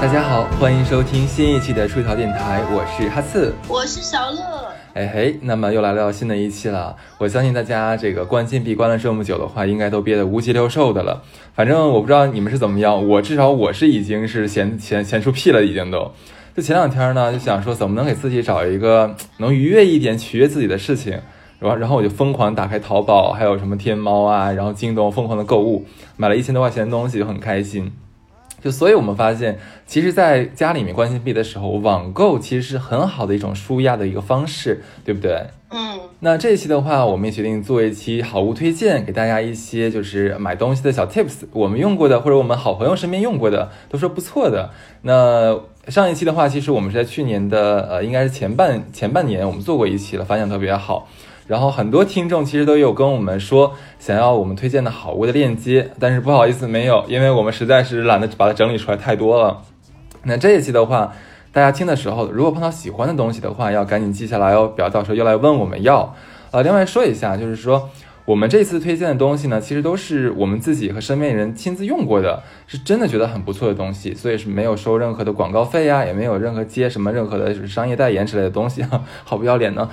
大家好，欢迎收听新一期的出逃电台，我是哈刺，我是小乐。哎嘿，那么又来到新的一期了。我相信大家这个关禁闭关了这么久的话，应该都憋得无鸡六兽的了。反正我不知道你们是怎么样，我至少我是已经是闲闲闲出屁了，已经都。就前两天呢，就想说怎么能给自己找一个能愉悦一点、取悦自己的事情，然后然后我就疯狂打开淘宝，还有什么天猫啊，然后京东疯狂的购物，买了一千多块钱的东西，就很开心。就所以，我们发现，其实，在家里面关系闭的时候，网购其实是很好的一种舒压的一个方式，对不对？嗯。那这一期的话，我们也决定做一期好物推荐，给大家一些就是买东西的小 tips，我们用过的或者我们好朋友身边用过的，都说不错的。那上一期的话，其实我们是在去年的呃，应该是前半前半年，我们做过一期了，反响特别好。然后很多听众其实都有跟我们说想要我们推荐的好物的链接，但是不好意思没有，因为我们实在是懒得把它整理出来太多了。那这一期的话，大家听的时候，如果碰到喜欢的东西的话，要赶紧记下来哦，不要到时候又来问我们要。呃，另外说一下，就是说我们这次推荐的东西呢，其实都是我们自己和身边人亲自用过的，是真的觉得很不错的东西，所以是没有收任何的广告费呀，也没有任何接什么任何的商业代言之类的东西，好不要脸呢。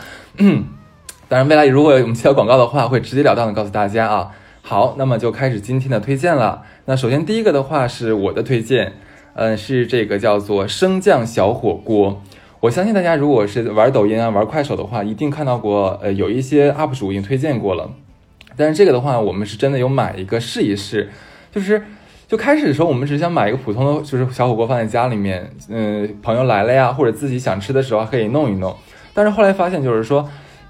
当然，未来如果我们接到广告的话，会直截了当的告诉大家啊。好，那么就开始今天的推荐了。那首先第一个的话是我的推荐，嗯，是这个叫做升降小火锅。我相信大家如果是玩抖音啊、玩快手的话，一定看到过，呃，有一些 UP 主已经推荐过了。但是这个的话，我们是真的有买一个试一试。就是就开始的时候，我们只想买一个普通的，就是小火锅放在家里面，嗯，朋友来了呀，或者自己想吃的时候可以弄一弄。但是后来发现，就是说。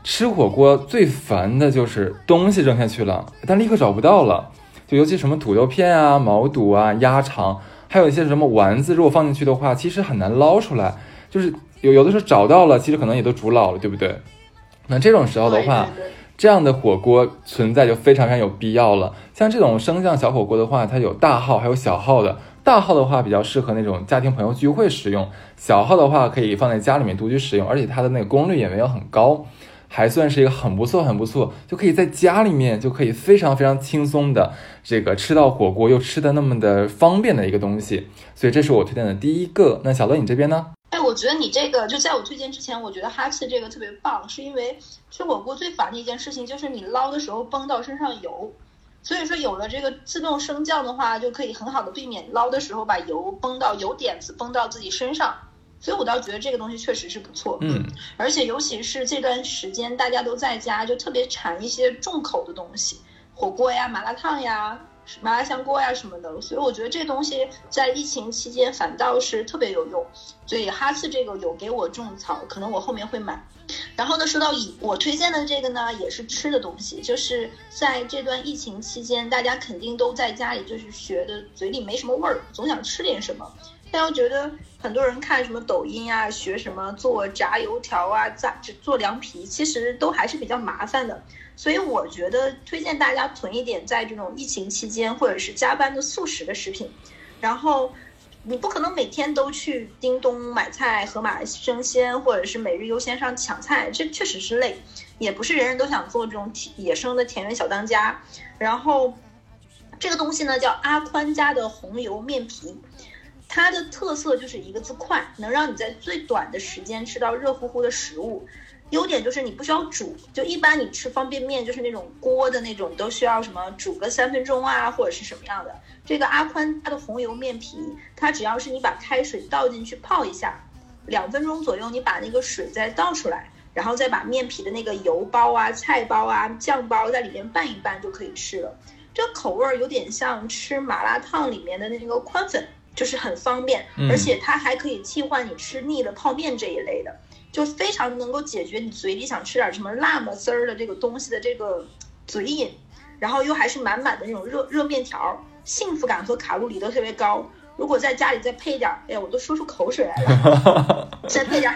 吃火锅最烦的就是东西扔下去了，但立刻找不到了。就尤其什么土豆片啊、毛肚啊、鸭肠，还有一些什么丸子，如果放进去的话，其实很难捞出来。就是有有的时候找到了，其实可能也都煮老了，对不对？那这种时候的话，这样的火锅存在就非常非常有必要了。像这种升降小火锅的话，它有大号还有小号的。大号的话比较适合那种家庭朋友聚会使用，小号的话可以放在家里面独居使用，而且它的那个功率也没有很高。还算是一个很不错、很不错，就可以在家里面就可以非常非常轻松的这个吃到火锅，又吃的那么的方便的一个东西，所以这是我推荐的第一个。那小乐，你这边呢？哎，我觉得你这个就在我推荐之前，我觉得哈气这个特别棒，是因为吃火锅最烦的一件事情就是你捞的时候崩到身上油，所以说有了这个自动升降的话，就可以很好的避免捞的时候把油崩到油点子崩到自己身上。所以，我倒觉得这个东西确实是不错。嗯，而且尤其是这段时间大家都在家，就特别馋一些重口的东西，火锅呀、麻辣烫呀、麻辣香锅呀什么的。所以我觉得这东西在疫情期间反倒是特别有用。所以哈次这个有给我种草，可能我后面会买。然后呢，说到以我推荐的这个呢，也是吃的东西，就是在这段疫情期间，大家肯定都在家里，就是学的嘴里没什么味儿，总想吃点什么。但又觉得很多人看什么抖音啊，学什么做炸油条啊，炸做凉皮，其实都还是比较麻烦的。所以我觉得推荐大家囤一点在这种疫情期间或者是加班的速食的食品。然后你不可能每天都去叮咚买菜、盒马生鲜或者是每日优鲜上抢菜，这确实是累。也不是人人都想做这种野生的田园小当家。然后这个东西呢，叫阿宽家的红油面皮。它的特色就是一个字快，能让你在最短的时间吃到热乎乎的食物。优点就是你不需要煮，就一般你吃方便面就是那种锅的那种，都需要什么煮个三分钟啊，或者是什么样的。这个阿宽它的红油面皮，它只要是你把开水倒进去泡一下，两分钟左右，你把那个水再倒出来，然后再把面皮的那个油包啊、菜包啊、酱包在里面拌一拌就可以吃了。这口味儿有点像吃麻辣烫里面的那个宽粉。就是很方便，而且它还可以替换你吃腻了泡面这一类的，就非常能够解决你嘴里想吃点什么辣么丝儿的这个东西的这个嘴瘾，然后又还是满满的那种热热面条，幸福感和卡路里都特别高。如果在家里再配点，哎呀，我都说出口水来了。再配点，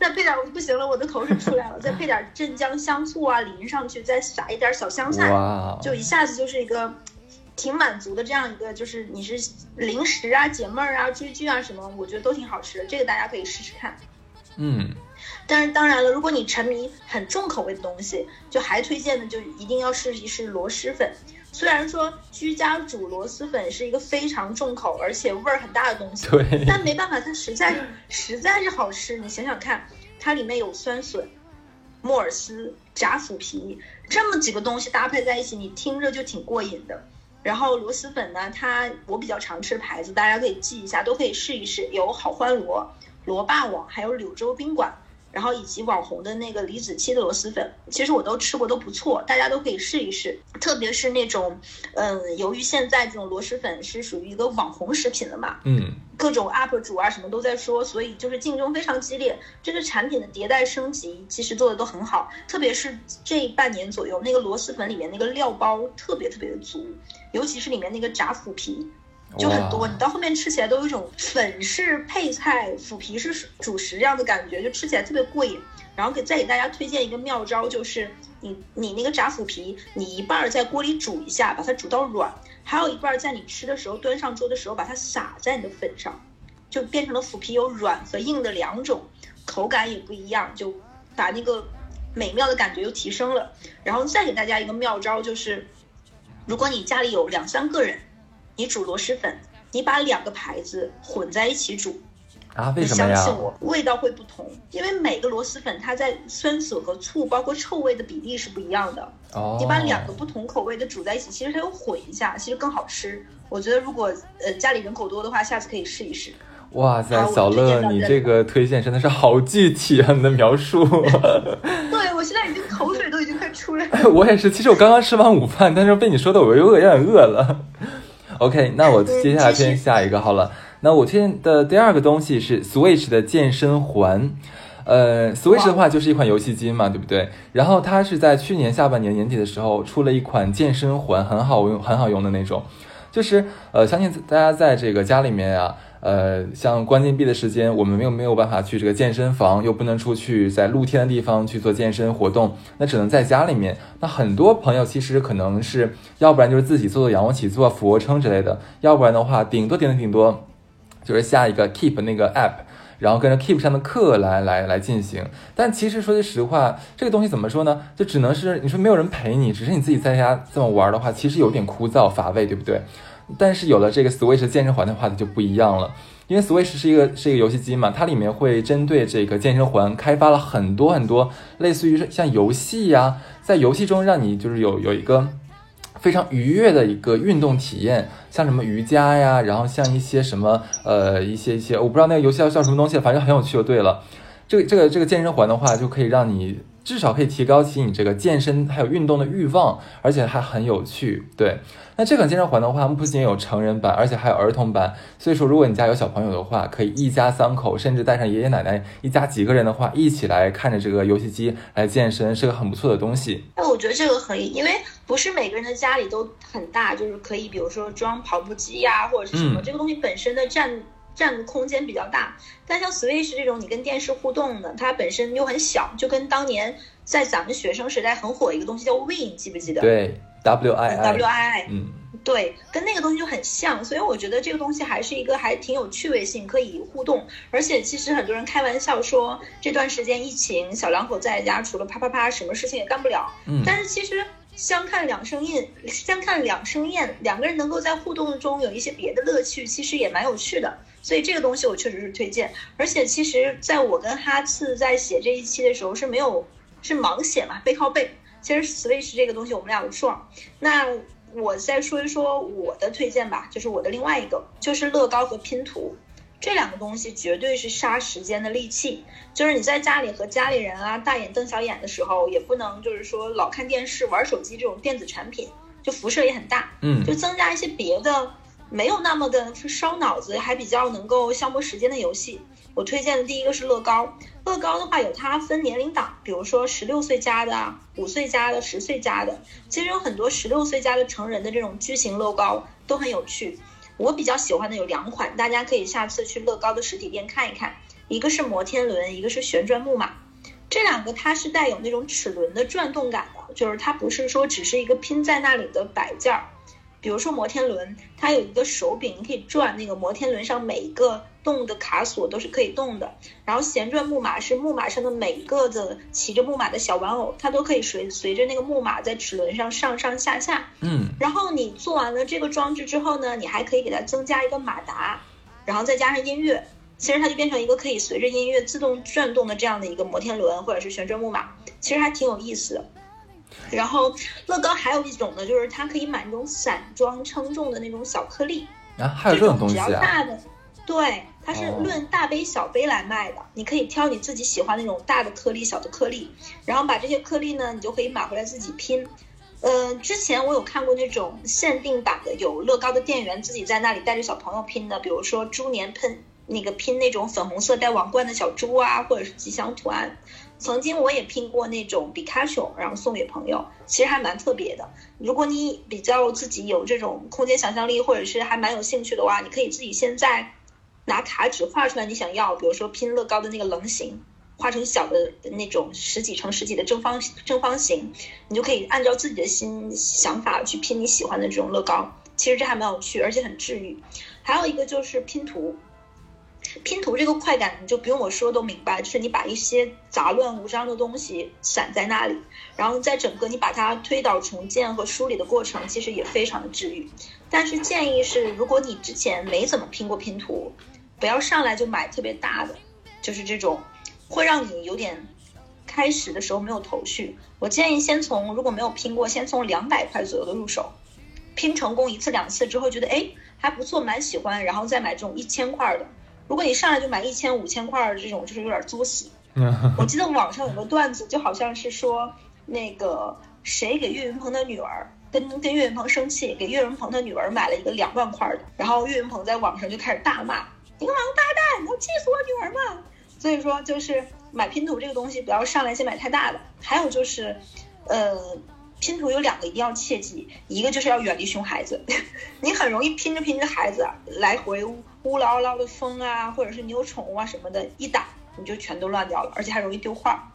再配点，我不行了，我的口水出来了。再配点镇江香醋啊，淋上去，再撒一点小香菜，就一下子就是一个。挺满足的，这样一个就是你是零食啊、解闷儿啊、追剧啊什么，我觉得都挺好吃的，这个大家可以试试看。嗯，但是当然了，如果你沉迷很重口味的东西，就还推荐的就一定要试一试螺蛳粉。虽然说居家煮螺蛳粉是一个非常重口而且味儿很大的东西，对，但没办法，它实在实在是好吃。你想想看，它里面有酸笋、木耳丝、炸腐皮这么几个东西搭配在一起，你听着就挺过瘾的。然后螺蛳粉呢，它我比较常吃牌子，大家可以记一下，都可以试一试。有好欢螺、螺霸王，还有柳州宾馆，然后以及网红的那个李子柒的螺蛳粉，其实我都吃过，都不错，大家都可以试一试。特别是那种，嗯，由于现在这种螺蛳粉是属于一个网红食品了嘛，嗯，各种 UP 主啊什么都在说，所以就是竞争非常激烈。这个产品的迭代升级其实做的都很好，特别是这半年左右，那个螺蛳粉里面那个料包特别特别的足。尤其是里面那个炸腐皮，就很多，你到后面吃起来都有一种粉是配菜，腐皮是主食这样的感觉，就吃起来特别过瘾。然后给再给大家推荐一个妙招，就是你你那个炸腐皮，你一半在锅里煮一下，把它煮到软，还有一半在你吃的时候端上桌的时候把它撒在你的粉上，就变成了腐皮有软和硬的两种，口感也不一样，就把那个美妙的感觉又提升了。然后再给大家一个妙招，就是。如果你家里有两三个人，你煮螺蛳粉，你把两个牌子混在一起煮，啊，为什么呀？相信我，味道会不同，因为每个螺蛳粉它在酸笋和醋，包括臭味的比例是不一样的。哦，你把两个不同口味的煮在一起，其实它又混一下，其实更好吃。我觉得如果呃家里人口多的话，下次可以试一试。哇塞，小乐，你这个推荐真的是好具体啊！你的描述。对，我现在已经口水都已经快出来了。我也是，其实我刚刚吃完午饭，但是被你说的我又有点饿了。OK，那我接下来推荐下一个好了。那我推荐的第二个东西是 Switch 的健身环。呃，Switch 的话就是一款游戏机嘛，对不对？然后它是在去年下半年年底的时候出了一款健身环，很好用，很好用的那种。就是呃，相信大家在这个家里面啊。呃，像关禁闭的时间，我们没有没有办法去这个健身房，又不能出去在露天的地方去做健身活动，那只能在家里面。那很多朋友其实可能是要不然就是自己做做仰卧起坐、俯卧撑之类的，要不然的话，顶多顶多顶多就是下一个 Keep 那个 App，然后跟着 Keep 上的课来来来进行。但其实说句实话，这个东西怎么说呢？就只能是你说没有人陪你，只是你自己在家这么玩的话，其实有点枯燥乏味，对不对？但是有了这个 Switch 健身环的话，它就不一样了。因为 Switch 是一个是一个游戏机嘛，它里面会针对这个健身环开发了很多很多，类似于像游戏呀，在游戏中让你就是有有一个非常愉悦的一个运动体验，像什么瑜伽呀，然后像一些什么呃一些一些，我不知道那个游戏叫叫什么东西，反正很有趣就对了。这个这个这个健身环的话，就可以让你。至少可以提高起你这个健身还有运动的欲望，而且还很有趣。对，那这款健身环的话，不仅有成人版，而且还有儿童版。所以说，如果你家有小朋友的话，可以一家三口，甚至带上爷爷奶奶，一家几个人的话，一起来看着这个游戏机来健身，是个很不错的东西。那我觉得这个可以，因为不是每个人的家里都很大，就是可以，比如说装跑步机呀，或者是什么，这个东西本身的占。占的空间比较大，但像 Switch 这种你跟电视互动的，它本身又很小，就跟当年在咱们学生时代很火一个东西叫 Win，记不记得？对，W I W I I，嗯，对，跟那个东西就很像，所以我觉得这个东西还是一个还挺有趣味性，可以互动。而且其实很多人开玩笑说，这段时间疫情，小两口在家除了啪啪啪，什么事情也干不了。嗯，但是其实相看两生厌，相看两生厌，两个人能够在互动中有一些别的乐趣，其实也蛮有趣的。所以这个东西我确实是推荐，而且其实在我跟哈次在写这一期的时候是没有是盲写嘛，背靠背。其实 Switch 这个东西我们俩有撞。那我再说一说我的推荐吧，就是我的另外一个就是乐高和拼图，这两个东西绝对是杀时间的利器。就是你在家里和家里人啊大眼瞪小眼的时候，也不能就是说老看电视玩手机这种电子产品，就辐射也很大。嗯，就增加一些别的。没有那么的烧脑子，还比较能够消磨时间的游戏。我推荐的第一个是乐高。乐高的话，有它分年龄档，比如说十六岁加的、五岁加的、十岁加的。其实有很多十六岁加的成人的这种巨型乐高都很有趣。我比较喜欢的有两款，大家可以下次去乐高的实体店看一看。一个是摩天轮，一个是旋转木马。这两个它是带有那种齿轮的转动感的，就是它不是说只是一个拼在那里的摆件儿。比如说摩天轮，它有一个手柄，你可以转那个摩天轮上每一个动的卡锁都是可以动的。然后旋转木马是木马上的每一个的骑着木马的小玩偶，它都可以随随着那个木马在齿轮上上上下下。嗯，然后你做完了这个装置之后呢，你还可以给它增加一个马达，然后再加上音乐，其实它就变成一个可以随着音乐自动转动的这样的一个摩天轮或者是旋转木马，其实还挺有意思的。然后乐高还有一种呢，就是它可以买那种散装称重的那种小颗粒，啊，还有这种东西只要啊？大的，对，它是哦论大杯小杯来卖的。你可以挑你自己喜欢那种大的颗粒、小的颗粒，然后把这些颗粒呢，你就可以买回来自己拼。呃，之前我有看过那种限定版的，有乐高的店员自己在那里带着小朋友拼的，比如说猪年喷那个拼那种粉红色带王冠的小猪啊，或者是吉祥图案。曾经我也拼过那种比卡丘，然后送给朋友，其实还蛮特别的。如果你比较自己有这种空间想象力，或者是还蛮有兴趣的话，你可以自己现在拿卡纸画出来你想要，比如说拼乐高的那个棱形，画成小的那种十几乘十几的正方正方形，你就可以按照自己的心想法去拼你喜欢的这种乐高。其实这还蛮有趣，而且很治愈。还有一个就是拼图，拼图这个快感你就不用我说都明白，就是你把一些杂乱无章的东西散在那里，然后在整个你把它推倒重建和梳理的过程，其实也非常的治愈。但是建议是，如果你之前没怎么拼过拼图，不要上来就买特别大的，就是这种会让你有点开始的时候没有头绪。我建议先从如果没有拼过，先从两百块左右的入手，拼成功一次两次之后，觉得哎还不错，蛮喜欢，然后再买这种一千块的。如果你上来就买一千、五千块的这种，就是有点作死。我记得网上有个段子，就好像是说那个谁给岳云鹏的女儿跟跟岳云鹏生气，给岳云鹏的女儿买了一个两万块的，然后岳云鹏在网上就开始大骂：“你个王八蛋，你要气死我女儿吗？”所以说，就是买拼图这个东西，不要上来先买太大的。还有就是，呃，拼图有两个一定要切记，一个就是要远离熊孩子，你很容易拼着拼着孩子啊来回呼啦啦的风啊，或者是你有宠物啊什么的，一打你就全都乱掉了，而且还容易丢画。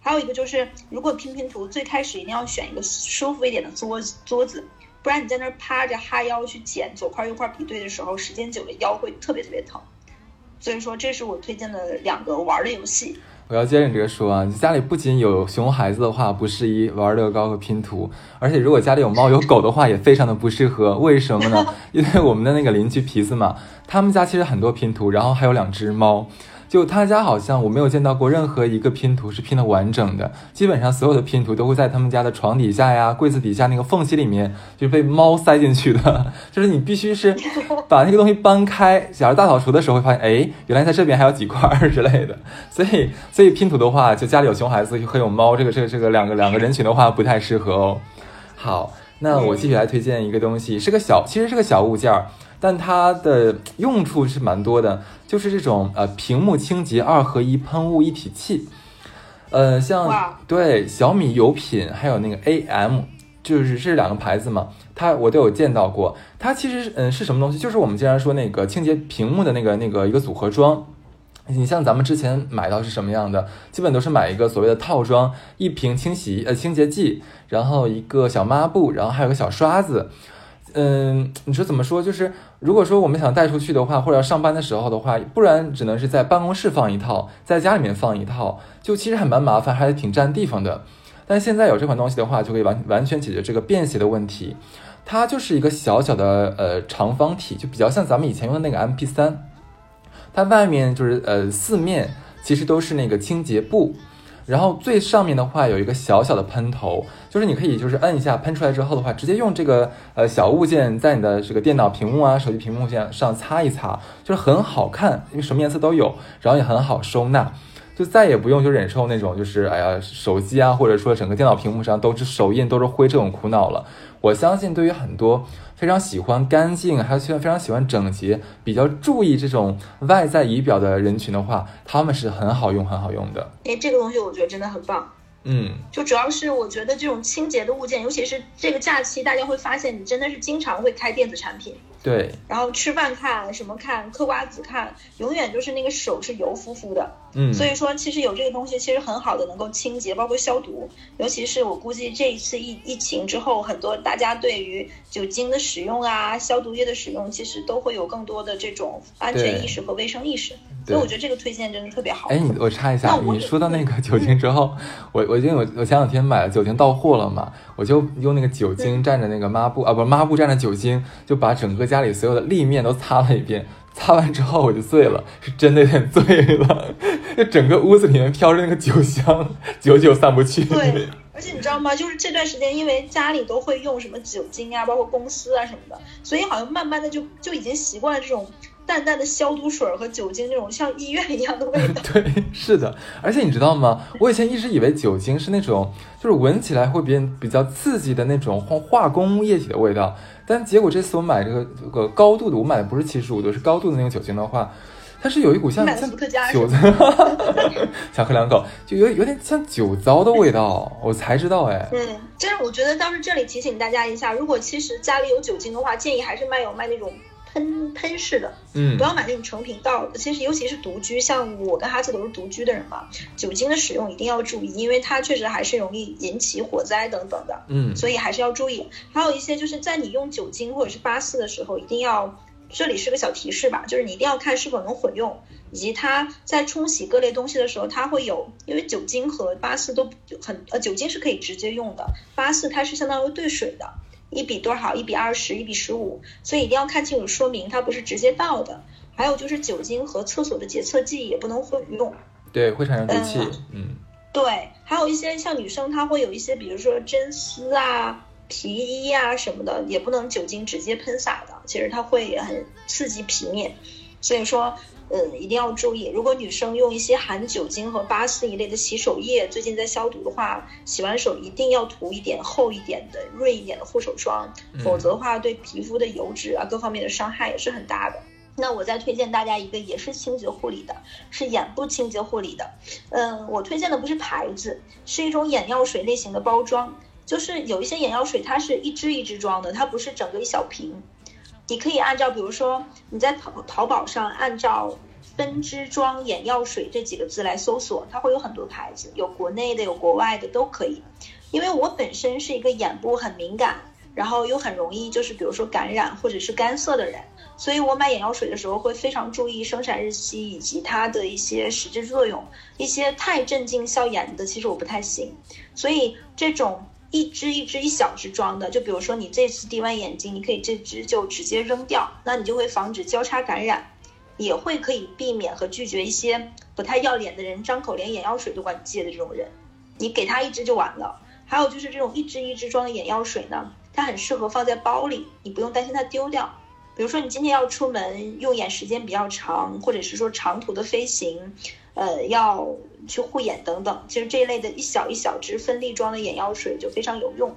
还有一个就是，如果拼拼图，最开始一定要选一个舒服一点的桌子，桌子，不然你在那儿趴着哈腰去捡左块右块比对的时候，时间久了腰会特别特别疼。所以说，这是我推荐的两个玩的游戏。我要接着你这个说啊，家里不仅有熊孩子的话不适宜玩乐高和拼图，而且如果家里有猫有狗的话也非常的不适合。为什么呢？因为我们的那个邻居皮子嘛，他们家其实很多拼图，然后还有两只猫。就他家好像我没有见到过任何一个拼图是拼的完整的，基本上所有的拼图都会在他们家的床底下呀、柜子底下那个缝隙里面，就是被猫塞进去的。就是你必须是 把那个东西搬开，假如大扫除的时候会发现，哎，原来在这边还有几块儿之类的。所以，所以拼图的话，就家里有熊孩子和有猫，这个这个这个两个两个人群的话不太适合哦。好，那我继续来推荐一个东西，是个小，其实是个小物件儿。但它的用处是蛮多的，就是这种呃屏幕清洁二合一喷雾一体器，呃像对小米有品还有那个 AM，就是这两个牌子嘛，它我都有见到过。它其实嗯是什么东西？就是我们经常说那个清洁屏幕的那个那个一个组合装。你像咱们之前买到是什么样的？基本都是买一个所谓的套装，一瓶清洗呃清洁剂，然后一个小抹布，然后还有个小刷子。嗯，你说怎么说？就是如果说我们想带出去的话，或者要上班的时候的话，不然只能是在办公室放一套，在家里面放一套，就其实还蛮麻烦，还是挺占地方的。但现在有这款东西的话，就可以完完全解决这个便携的问题。它就是一个小小的呃长方体，就比较像咱们以前用的那个 MP 三，它外面就是呃四面其实都是那个清洁布。然后最上面的话有一个小小的喷头，就是你可以就是摁一下喷出来之后的话，直接用这个呃小物件在你的这个电脑屏幕啊、手机屏幕上上擦一擦，就是很好看，因为什么颜色都有，然后也很好收纳，就再也不用就忍受那种就是哎呀手机啊或者说整个电脑屏幕上都是手印都是灰这种苦恼了。我相信对于很多非常喜欢干净，还有非常喜欢整洁、比较注意这种外在仪表的人群的话，他们是很好用、很好用的。哎，这个东西我觉得真的很棒。嗯，就主要是我觉得这种清洁的物件，尤其是这个假期，大家会发现你真的是经常会开电子产品，对，然后吃饭看什么看，嗑瓜子看，永远就是那个手是油乎乎的。嗯，所以说其实有这个东西，其实很好的能够清洁，包括消毒。尤其是我估计这一次疫疫情之后，很多大家对于酒精的使用啊、消毒液的使用，其实都会有更多的这种安全意识和卫生意识。所以我觉得这个推荐真的特别好。哎，你我插一下，你说到那个酒精之后，我我因为我我前两天买了酒精到货了嘛，我就用那个酒精蘸着那个抹布啊，不是抹布蘸着酒精，就把整个家里所有的立面都擦了一遍。擦完之后我就醉了，是真的有点醉了，就整个屋子里面飘着那个酒香，久久散不去。对，而且你知道吗？就是这段时间，因为家里都会用什么酒精啊，包括公司啊什么的，所以好像慢慢的就就已经习惯了这种淡淡的消毒水和酒精那种像医院一样的味道。对，是的。而且你知道吗？我以前一直以为酒精是那种就是闻起来会变比较刺激的那种化化工液体的味道。但结果这次我买这个这个高度的，我买的不是七十五度，是高度的那个酒精的话，它是有一股像像酒，想喝两口，就有有点像酒糟的味道，我才知道哎。嗯，但是我觉得倒是这里提醒大家一下，如果其实家里有酒精的话，建议还是卖有卖那种喷喷式的，嗯，不要买那种成品倒的。其实尤其是独居，像我跟哈子都是独居的人嘛，酒精的使用一定要注意，因为它确实还是容易引起火灾等等的，嗯，所以还是要注意。还有一些就是在你用酒精或者是八四的时候，一定要。这里是个小提示吧，就是你一定要看是否能混用，以及它在冲洗各类东西的时候，它会有，因为酒精和八四都很呃，酒精是可以直接用的，八四它是相当于兑水的，一比多少，一比二十，一比十五，所以一定要看清楚说明，它不是直接倒的。还有就是酒精和厕所的洁厕剂也不能混用，对，会产生毒气，嗯，对，还有一些像女生，她会有一些，比如说真丝啊。皮衣啊什么的也不能酒精直接喷洒的，其实它会很刺激皮面，所以说，嗯，一定要注意。如果女生用一些含酒精和八四一类的洗手液，最近在消毒的话，洗完手一定要涂一点厚一点的、润一点的护手霜，否则的话对皮肤的油脂啊各方面的伤害也是很大的。那我再推荐大家一个也是清洁护理的，是眼部清洁护理的。嗯，我推荐的不是牌子，是一种眼药水类型的包装。就是有一些眼药水，它是一支一支装的，它不是整个一小瓶。你可以按照，比如说你在淘淘宝上按照分支装眼药水这几个字来搜索，它会有很多牌子，有国内的，有国外的都可以。因为我本身是一个眼部很敏感，然后又很容易就是比如说感染或者是干涩的人，所以我买眼药水的时候会非常注意生产日期以及它的一些实质作用。一些太镇静消炎的，其实我不太行，所以这种。一支一支一小支装的，就比如说你这次滴完眼睛，你可以这支就直接扔掉，那你就会防止交叉感染，也会可以避免和拒绝一些不太要脸的人，张口连眼药水都管你借的这种人，你给他一支就完了。还有就是这种一支一支装的眼药水呢，它很适合放在包里，你不用担心它丢掉。比如说你今天要出门用眼时间比较长，或者是说长途的飞行。呃，要去护眼等等，其实这一类的一小一小支分粒装的眼药水就非常有用。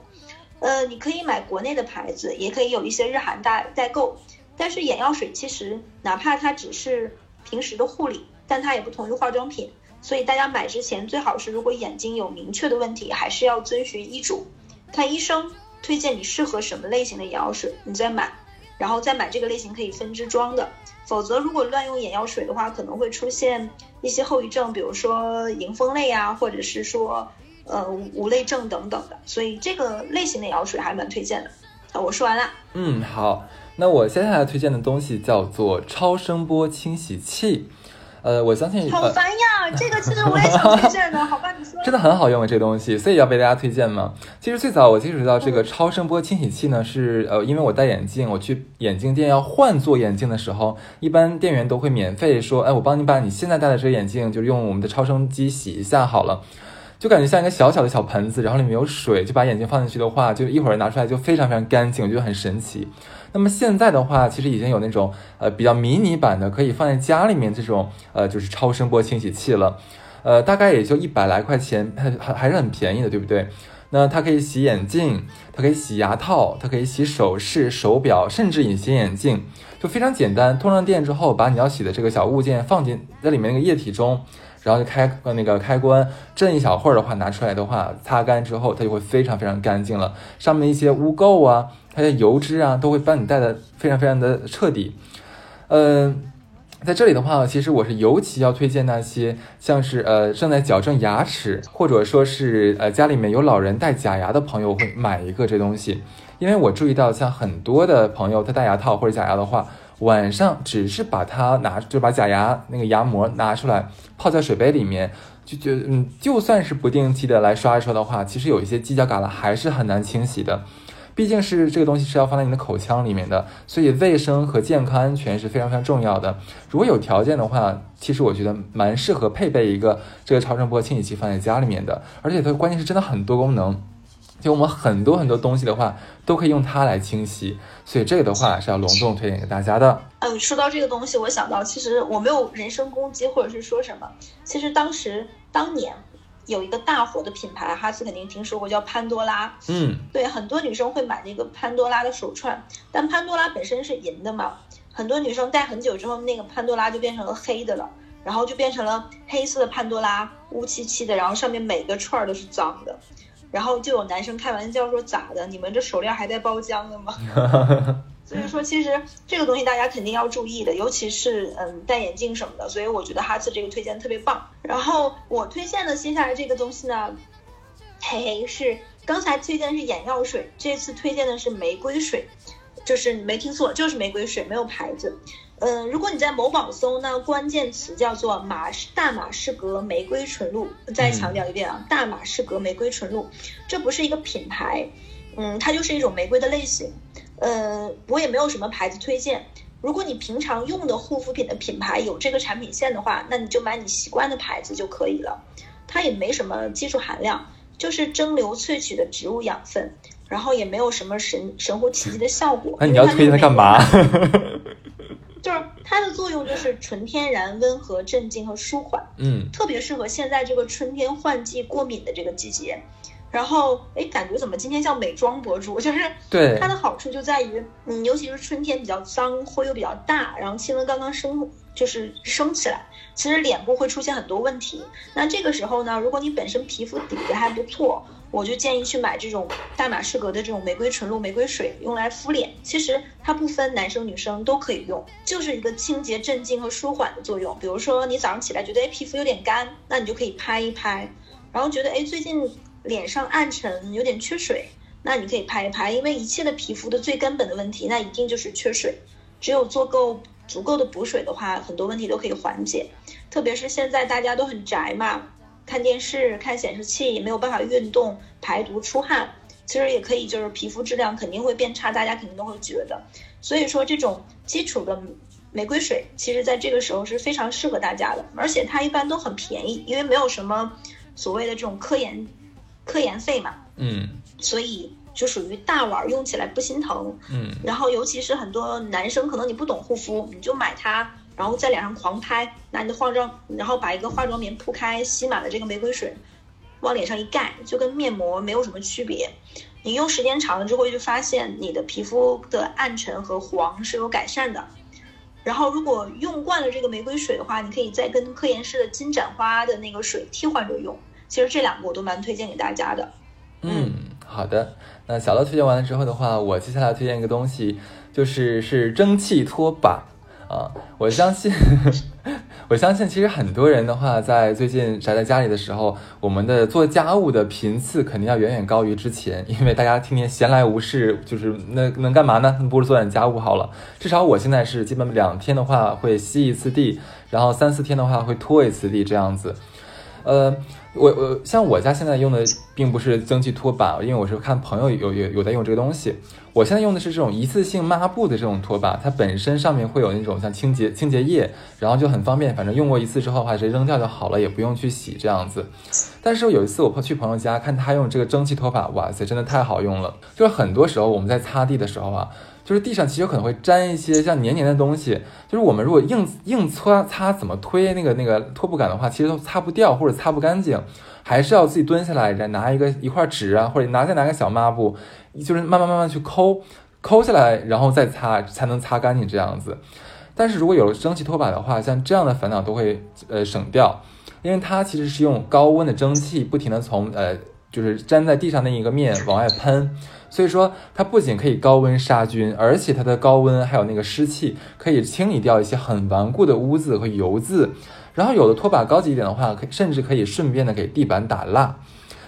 呃，你可以买国内的牌子，也可以有一些日韩代代购。但是眼药水其实哪怕它只是平时的护理，但它也不同于化妆品。所以大家买之前最好是，如果眼睛有明确的问题，还是要遵循医嘱，看医生推荐你适合什么类型的眼药水，你再买，然后再买这个类型可以分支装的。否则，如果乱用眼药水的话，可能会出现一些后遗症，比如说迎风泪啊，或者是说呃无泪症等等的。所以这个类型的眼药水还蛮推荐的。啊，我说完了。嗯，好，那我接下来推荐的东西叫做超声波清洗器。呃，我相信好烦呀，这个其实我也想推荐的，好吧？你说真的很好用啊，这东西，所以要被大家推荐吗？其实最早我接触到这个超声波清洗器呢，是呃，因为我戴眼镜，我去眼镜店要换做眼镜的时候，一般店员都会免费说，哎，我帮你把你现在戴的这个眼镜，就用我们的超声机洗一下好了，就感觉像一个小小的小盆子，然后里面有水，就把眼镜放进去的话，就一会儿拿出来就非常非常干净，我觉得很神奇。那么现在的话，其实已经有那种呃比较迷你版的，可以放在家里面这种呃就是超声波清洗器了，呃大概也就一百来块钱，还还还是很便宜的，对不对？那它可以洗眼镜，它可以洗牙套，它可以洗首饰、手表，甚至隐形眼镜，就非常简单。通上电之后，把你要洗的这个小物件放进在里面那个液体中，然后就开那个开关震一小会儿的话，拿出来的话，擦干之后它就会非常非常干净了，上面一些污垢啊，它的油脂啊都会帮你带的非常非常的彻底。嗯，在这里的话，其实我是尤其要推荐那些像是呃正在矫正牙齿，或者说是呃家里面有老人戴假牙的朋友会买一个这东西，因为我注意到像很多的朋友他戴牙套或者假牙的话。晚上只是把它拿，就把假牙那个牙膜拿出来泡在水杯里面，就觉得嗯，就算是不定期的来刷一刷的话，其实有一些犄角旮旯还是很难清洗的。毕竟是这个东西是要放在你的口腔里面的，所以卫生和健康安全是非常非常重要的。如果有条件的话，其实我觉得蛮适合配备一个这个超声波清洗器放在家里面的，而且它关键是真的很多功能。就我们很多很多东西的话，都可以用它来清洗，所以这个的话是要隆重推荐给大家的。嗯，说到这个东西，我想到其实我没有人身攻击或者是说什么，其实当时当年有一个大火的品牌，哈斯肯定听说过，叫潘多拉。嗯，对，很多女生会买那个潘多拉的手串，但潘多拉本身是银的嘛，很多女生戴很久之后，那个潘多拉就变成了黑的了，然后就变成了黑色的潘多拉，乌漆漆的，然后上面每个串都是脏的。然后就有男生开玩笑说：“咋的？你们这手链还带包浆的吗？” 所以说，其实这个东西大家肯定要注意的，尤其是嗯戴眼镜什么的。所以我觉得哈次这个推荐特别棒。然后我推荐的接下来这个东西呢，嘿嘿，是刚才推荐的是眼药水，这次推荐的是玫瑰水，就是你没听错，就是玫瑰水，没有牌子。嗯，如果你在某宝搜呢，关键词叫做马大马士革玫瑰纯露。再强调一遍啊，大马士革玫瑰纯露，这不是一个品牌，嗯，它就是一种玫瑰的类型。呃，我也没有什么牌子推荐。如果你平常用的护肤品的品牌有这个产品线的话，那你就买你习惯的牌子就可以了。它也没什么技术含量，就是蒸馏萃取的植物养分，然后也没有什么神神乎其技的效果。那你要推荐它干嘛？就是它的作用就是纯天然、温和、镇静和舒缓，嗯，特别适合现在这个春天换季过敏的这个季节。然后，哎，感觉怎么今天像美妆博主？就是对它的好处就在于，嗯，尤其是春天比较脏，灰又比较大，然后气温刚刚升，就是升起来，其实脸部会出现很多问题。那这个时候呢，如果你本身皮肤底子还不错。我就建议去买这种大马士革的这种玫瑰纯露玫瑰水，用来敷脸。其实它不分男生女生都可以用，就是一个清洁、镇静和舒缓的作用。比如说你早上起来觉得哎皮肤有点干，那你就可以拍一拍；然后觉得哎最近脸上暗沉，有点缺水，那你可以拍一拍。因为一切的皮肤的最根本的问题，那一定就是缺水。只有做够足够的补水的话，很多问题都可以缓解。特别是现在大家都很宅嘛。看电视、看显示器，也没有办法运动、排毒、出汗，其实也可以，就是皮肤质量肯定会变差，大家肯定都会觉得。所以说，这种基础的玫瑰水，其实在这个时候是非常适合大家的，而且它一般都很便宜，因为没有什么所谓的这种科研科研费嘛。嗯。所以就属于大碗，用起来不心疼。嗯。然后，尤其是很多男生，可能你不懂护肤，你就买它。然后在脸上狂拍，拿你的化妆，然后把一个化妆棉铺开，吸满了这个玫瑰水，往脸上一盖，就跟面膜没有什么区别。你用时间长了之后，就发现你的皮肤的暗沉和黄是有改善的。然后如果用惯了这个玫瑰水的话，你可以再跟科颜氏的金盏花的那个水替换着用。其实这两个我都蛮推荐给大家的。嗯，好的。那小乐推荐完了之后的话，我接下来推荐一个东西，就是是蒸汽拖把。啊，我相信，我相信，其实很多人的话，在最近宅在家里的时候，我们的做家务的频次肯定要远远高于之前，因为大家天天闲来无事，就是那能干嘛呢？不如做点家务好了。至少我现在是基本两天的话会吸一次地，然后三四天的话会拖一次地这样子。呃，我我像我家现在用的并不是蒸汽拖把，因为我是看朋友有有有在用这个东西。我现在用的是这种一次性抹布的这种拖把，它本身上面会有那种像清洁清洁液，然后就很方便，反正用过一次之后的话，直接扔掉就好了，也不用去洗这样子。但是有一次我去朋友家看他用这个蒸汽拖把，哇塞，真的太好用了。就是很多时候我们在擦地的时候啊。就是地上其实可能会沾一些像黏黏的东西，就是我们如果硬硬搓擦，怎么推那个那个拖布杆的话，其实都擦不掉或者擦不干净，还是要自己蹲下来，再拿一个一块纸啊，或者拿再拿个小抹布，就是慢慢慢慢去抠抠下来，然后再擦才能擦干净这样子。但是如果有了蒸汽拖把的话，像这样的烦恼都会呃省掉。因为它其实是用高温的蒸汽不停的从呃就是粘在地上那一个面往外喷，所以说它不仅可以高温杀菌，而且它的高温还有那个湿气可以清理掉一些很顽固的污渍和油渍。然后有的拖把高级一点的话，可甚至可以顺便的给地板打蜡。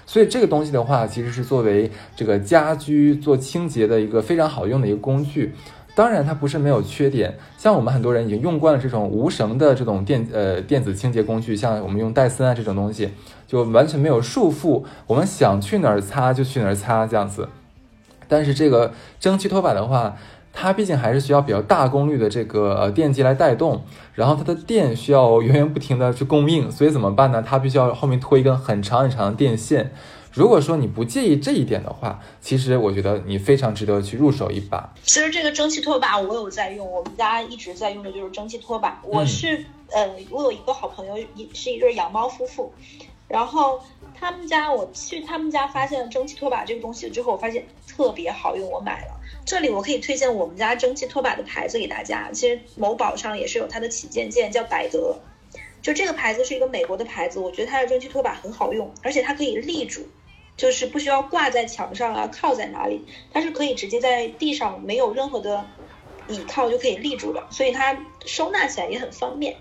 所以这个东西的话，其实是作为这个家居做清洁的一个非常好用的一个工具。当然，它不是没有缺点。像我们很多人已经用惯了这种无绳的这种电呃电子清洁工具，像我们用戴森啊这种东西，就完全没有束缚，我们想去哪儿擦就去哪儿擦这样子。但是这个蒸汽拖把的话，它毕竟还是需要比较大功率的这个呃电机来带动，然后它的电需要源源不停的去供应，所以怎么办呢？它必须要后面拖一根很长很长的电线。如果说你不介意这一点的话，其实我觉得你非常值得去入手一把。其实这个蒸汽拖把我有在用，我们家一直在用的就是蒸汽拖把。我是呃，我有一个好朋友，一是一对养猫夫妇，然后他们家我去他们家发现蒸汽拖把这个东西之后，我发现特别好用，我买了。这里我可以推荐我们家蒸汽拖把的牌子给大家，其实某宝上也是有它的旗舰店，叫百德。就这个牌子是一个美国的牌子，我觉得它的蒸汽拖把很好用，而且它可以立住。就是不需要挂在墙上啊，靠在哪里，它是可以直接在地上没有任何的倚靠就可以立住的，所以它收纳起来也很方便。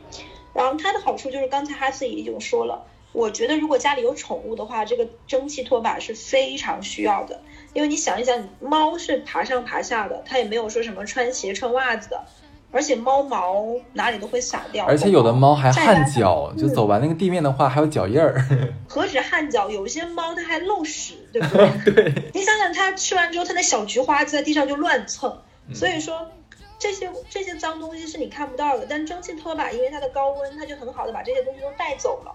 然后它的好处就是刚才哈斯已经说了，我觉得如果家里有宠物的话，这个蒸汽拖把是非常需要的，因为你想一想，猫是爬上爬下的，它也没有说什么穿鞋穿袜子的。而且猫毛哪里都会洒掉，而且有的猫还汗脚，就走完那个地面的话还有脚印儿。何止汗脚，有些猫它还漏屎，对不 对？对。你想想，它吃完之后，它那小菊花就在地上就乱蹭，所以说这些这些脏东西是你看不到的。但蒸汽拖把因为它的高温，它就很好的把这些东西都带走了，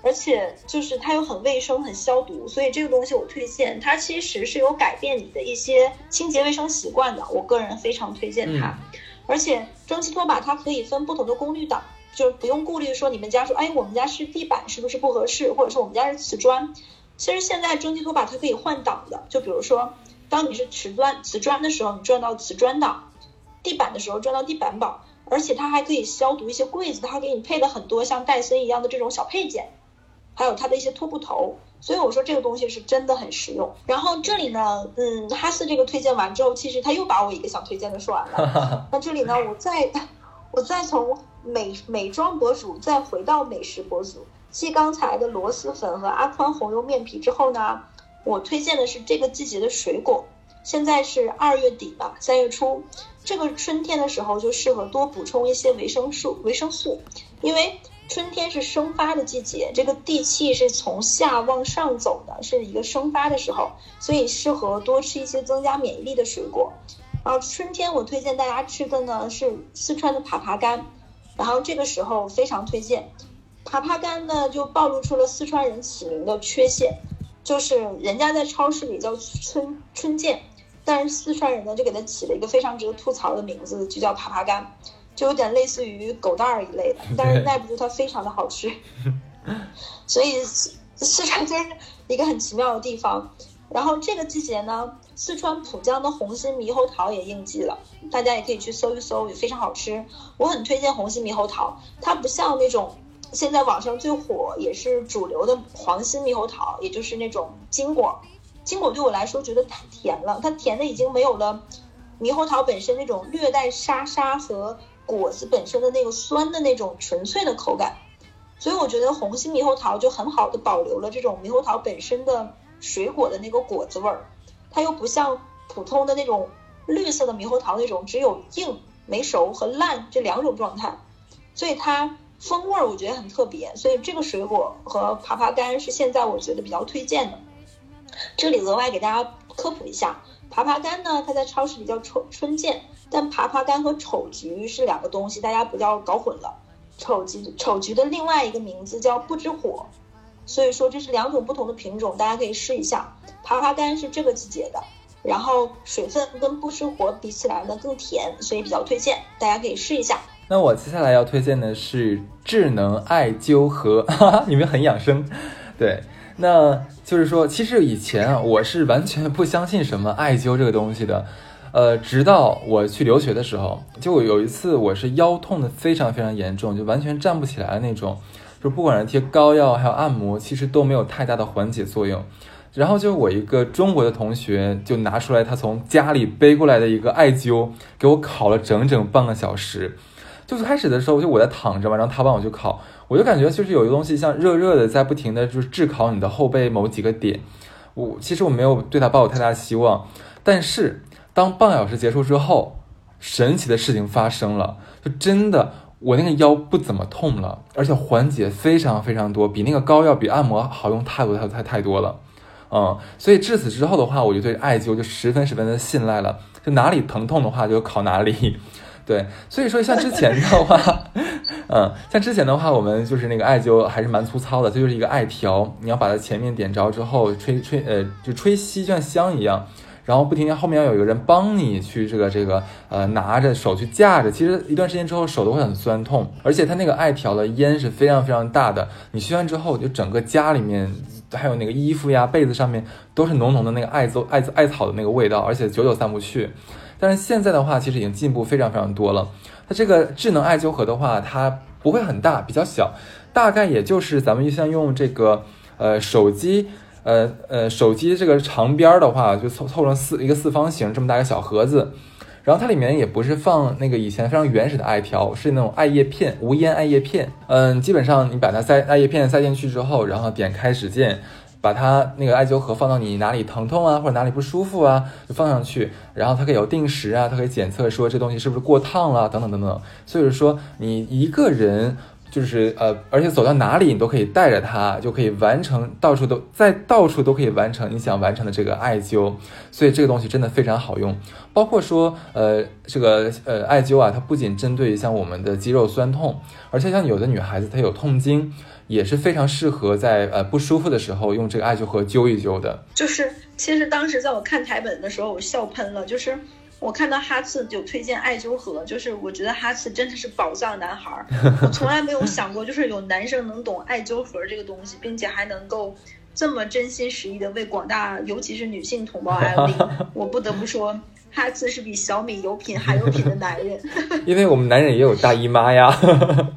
而且就是它又很卫生、很消毒，所以这个东西我推荐。它其实是有改变你的一些清洁卫生习惯的，我个人非常推荐它。而且蒸汽拖把它可以分不同的功率档，就是不用顾虑说你们家说，哎，我们家是地板是不是不合适，或者说我们家是瓷砖。其实现在蒸汽拖把它可以换挡的，就比如说，当你是瓷砖瓷砖的时候，你转到瓷砖档；地板的时候转到地板档。而且它还可以消毒一些柜子，它给你配了很多像戴森一样的这种小配件，还有它的一些拖布头。所以我说这个东西是真的很实用。然后这里呢，嗯，哈斯这个推荐完之后，其实他又把我一个想推荐的说完了。那这里呢，我再我再从美美妆博主再回到美食博主，继刚才的螺蛳粉和阿宽红油面皮之后呢，我推荐的是这个季节的水果。现在是二月底吧，三月初，这个春天的时候就适合多补充一些维生素，维生素，因为。春天是生发的季节，这个地气是从下往上走的，是一个生发的时候，所以适合多吃一些增加免疫力的水果。然后春天我推荐大家吃的呢是四川的耙耙柑，然后这个时候非常推荐。耙耙柑呢就暴露出了四川人起名的缺陷，就是人家在超市里叫春春见，但是四川人呢就给它起了一个非常值得吐槽的名字，就叫耙耙柑。就有点类似于狗蛋儿一类的，但是耐不住它非常的好吃，所以四川真是一个很奇妙的地方。然后这个季节呢，四川蒲江的红心猕猴桃也应季了，大家也可以去搜一搜，也非常好吃。我很推荐红心猕猴桃，它不像那种现在网上最火也是主流的黄心猕猴桃，也就是那种金果。金果对我来说觉得太甜了，它甜的已经没有了猕猴桃本身那种略带沙沙和。果子本身的那个酸的那种纯粹的口感，所以我觉得红心猕猴桃就很好的保留了这种猕猴桃本身的水果的那个果子味儿，它又不像普通的那种绿色的猕猴桃那种只有硬没熟和烂这两种状态，所以它风味儿我觉得很特别，所以这个水果和耙耙柑是现在我觉得比较推荐的。这里额外给大家科普一下，耙耙柑呢，它在超市里叫春春见。但耙耙柑和丑橘是两个东西，大家不要搞混了。丑橘丑橘的另外一个名字叫不知火，所以说这是两种不同的品种，大家可以试一下。耙耙柑是这个季节的，然后水分跟不知火比起来呢更甜，所以比较推荐，大家可以试一下。那我接下来要推荐的是智能艾灸盒，哈哈你们很养生。对，那就是说，其实以前啊，我是完全不相信什么艾灸这个东西的。呃，直到我去留学的时候，就有一次我是腰痛的非常非常严重，就完全站不起来的那种。就不管是贴膏药还有按摩，其实都没有太大的缓解作用。然后就我一个中国的同学就拿出来他从家里背过来的一个艾灸，给我烤了整整半个小时。就最开始的时候，就我在躺着嘛，然后他帮我去烤，我就感觉就是有一个东西像热热的在不停的就是炙烤你的后背某几个点。我其实我没有对他抱有太大希望，但是当半小时结束之后，神奇的事情发生了，就真的我那个腰不怎么痛了，而且缓解非常非常多，比那个膏药比按摩好用太多太太太多了。嗯，所以至此之后的话，我就对艾灸就十分十分的信赖了，就哪里疼痛的话就烤哪里。对，所以说像之前的话，嗯，像之前的话，我们就是那个艾灸还是蛮粗糙的，它就是一个艾条，你要把它前面点着之后吹吹，呃，就吹吸，就像香一样。然后不停，后面要有一个人帮你去这个这个呃拿着手去架着，其实一段时间之后手都会很酸痛，而且它那个艾条的烟是非常非常大的，你吸完之后就整个家里面还有那个衣服呀被子上面都是浓浓的那个艾灸艾艾草的那个味道，而且久久散不去。但是现在的话，其实已经进步非常非常多了。它这个智能艾灸盒的话，它不会很大，比较小，大概也就是咱们就像用这个呃手机。呃呃，手机这个长边的话，就凑凑成四一个四方形这么大一个小盒子，然后它里面也不是放那个以前非常原始的艾条，是那种艾叶片，无烟艾叶片。嗯，基本上你把它塞艾叶片塞进去之后，然后点开始键，把它那个艾灸盒放到你哪里疼痛啊，或者哪里不舒服啊，就放上去，然后它可以有定时啊，它可以检测说这东西是不是过烫了，等等等等。所以说你一个人。就是呃，而且走到哪里你都可以带着它，就可以完成到处都在到处都可以完成你想完成的这个艾灸，所以这个东西真的非常好用。包括说呃这个呃艾灸啊，它不仅针对像我们的肌肉酸痛，而且像有的女孩子她有痛经，也是非常适合在呃不舒服的时候用这个艾灸盒灸一灸的。就是其实当时在我看台本的时候，我笑喷了，就是。我看到哈次就推荐艾灸盒，就是我觉得哈次真的是宝藏男孩儿。我从来没有想过，就是有男生能懂艾灸盒这个东西，并且还能够这么真心实意的为广大尤其是女性同胞安利。我不得不说，哈次是比小米有品还有品的男人。因为我们男人也有大姨妈呀。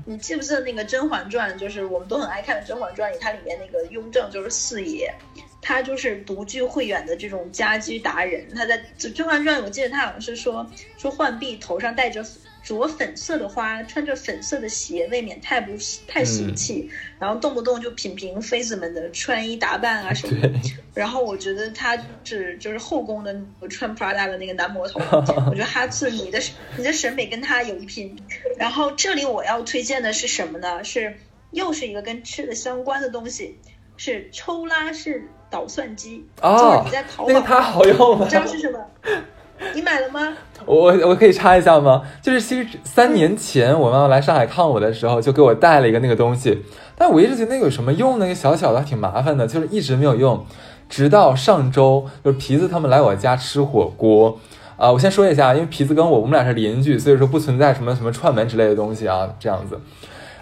你记不记得那个《甄嬛传》？就是我们都很爱看的《甄嬛传》里，它里面那个雍正就是四爷。他就是独具慧眼的这种家居达人。他在《甄嬛传》我记得他好像是说说浣碧头上戴着着粉色的花，穿着粉色的鞋，未免太不太俗气。然后动不动就品评妃子们的穿衣打扮啊什么的。然后我觉得他是就是后宫的穿 Prada 的那个男魔头。我觉得哈次你的你的审美跟他有一拼。然后这里我要推荐的是什么呢？是又是一个跟吃的相关的东西，是抽拉式。捣蒜机哦，你在淘宝，那个它好用你。知道是什么？你买了吗？我我可以插一下吗？就是其实三年前我妈妈来上海看我的时候，就给我带了一个那个东西，但我一直觉得那个有什么用？那个小小的还挺麻烦的，就是一直没有用。直到上周，就是皮子他们来我家吃火锅啊。我先说一下，因为皮子跟我我们俩是邻居，所以说不存在什么什么串门之类的东西啊，这样子。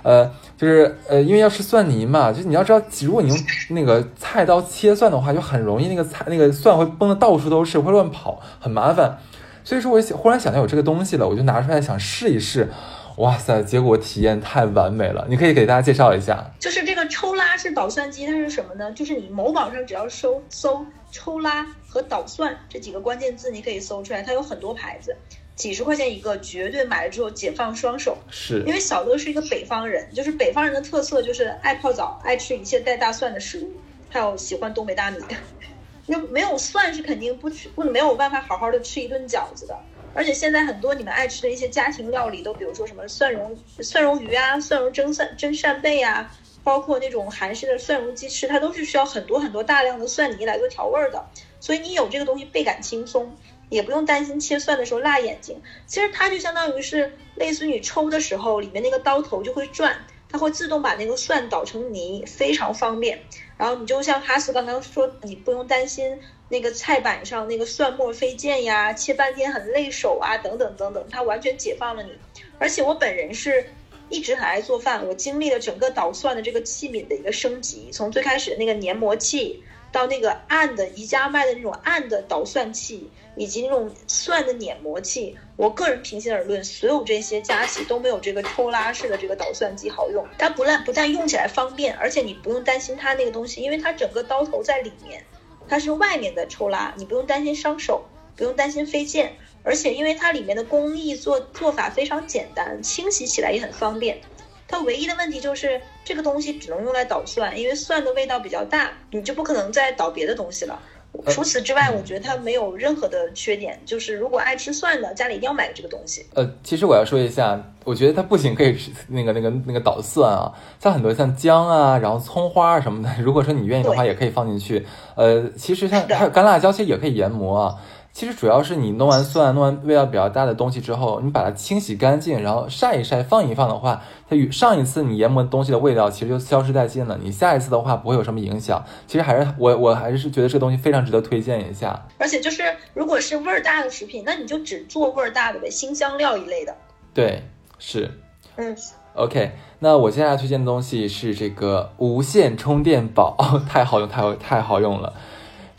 呃，就是呃，因为要吃蒜泥嘛，就你要知道，如果你用那个菜刀切蒜的话，就很容易那个菜那个蒜会崩的到处都是，会乱跑，很麻烦。所以说，我忽然想到有这个东西了，我就拿出来想试一试。哇塞，结果体验太完美了！你可以给大家介绍一下，就是这个抽拉式捣蒜机，它是什么呢？就是你某宝上只要搜搜抽拉和捣蒜这几个关键字，你可以搜出来，它有很多牌子。几十块钱一个，绝对买了之后解放双手。是因为小乐是一个北方人，就是北方人的特色就是爱泡澡，爱吃一切带大蒜的食物，还有喜欢东北大米。那没有蒜是肯定不吃，不没有办法好好的吃一顿饺子的。而且现在很多你们爱吃的一些家庭料理，都比如说什么蒜蓉蒜蓉鱼啊，蒜蓉蒸蒜蒸扇贝啊，包括那种韩式的蒜蓉鸡翅，它都是需要很多很多大量的蒜泥来做调味的。所以你有这个东西倍感轻松。也不用担心切蒜的时候辣眼睛，其实它就相当于是类似于你抽的时候，里面那个刀头就会转，它会自动把那个蒜捣成泥，非常方便。然后你就像哈斯刚刚说，你不用担心那个菜板上那个蒜末飞溅呀，切半天很累手啊，等等等等，它完全解放了你。而且我本人是一直很爱做饭，我经历了整个捣蒜的这个器皿的一个升级，从最开始的那个研磨器。到那个暗的宜家卖的那种暗的捣蒜器，以及那种蒜的碾磨器，我个人平心而论，所有这些加起都没有这个抽拉式的这个捣蒜机好用。它不但不但用起来方便，而且你不用担心它那个东西，因为它整个刀头在里面，它是外面的抽拉，你不用担心伤手，不用担心飞溅，而且因为它里面的工艺做做法非常简单，清洗起来也很方便。它唯一的问题就是这个东西只能用来捣蒜，因为蒜的味道比较大，你就不可能再捣别的东西了。除此之外，我觉得它没有任何的缺点。就是如果爱吃蒜的，家里一定要买这个东西。呃，其实我要说一下，我觉得它不仅可以那个那个那个捣蒜啊，像很多像姜啊，然后葱花啊什么的，如果说你愿意的话，也可以放进去。呃，其实像还有干辣椒，其实也可以研磨啊。其实主要是你弄完蒜，弄完味道比较大的东西之后，你把它清洗干净，然后晒一晒，放一放的话，它与上一次你研磨东西的味道其实就消失殆尽了。你下一次的话不会有什么影响。其实还是我我还是觉得这个东西非常值得推荐一下。而且就是如果是味儿大的食品，那你就只做味儿大的呗，新香料一类的。对，是。嗯。OK，那我接下来推荐的东西是这个无线充电宝，太好用，太好太好用了。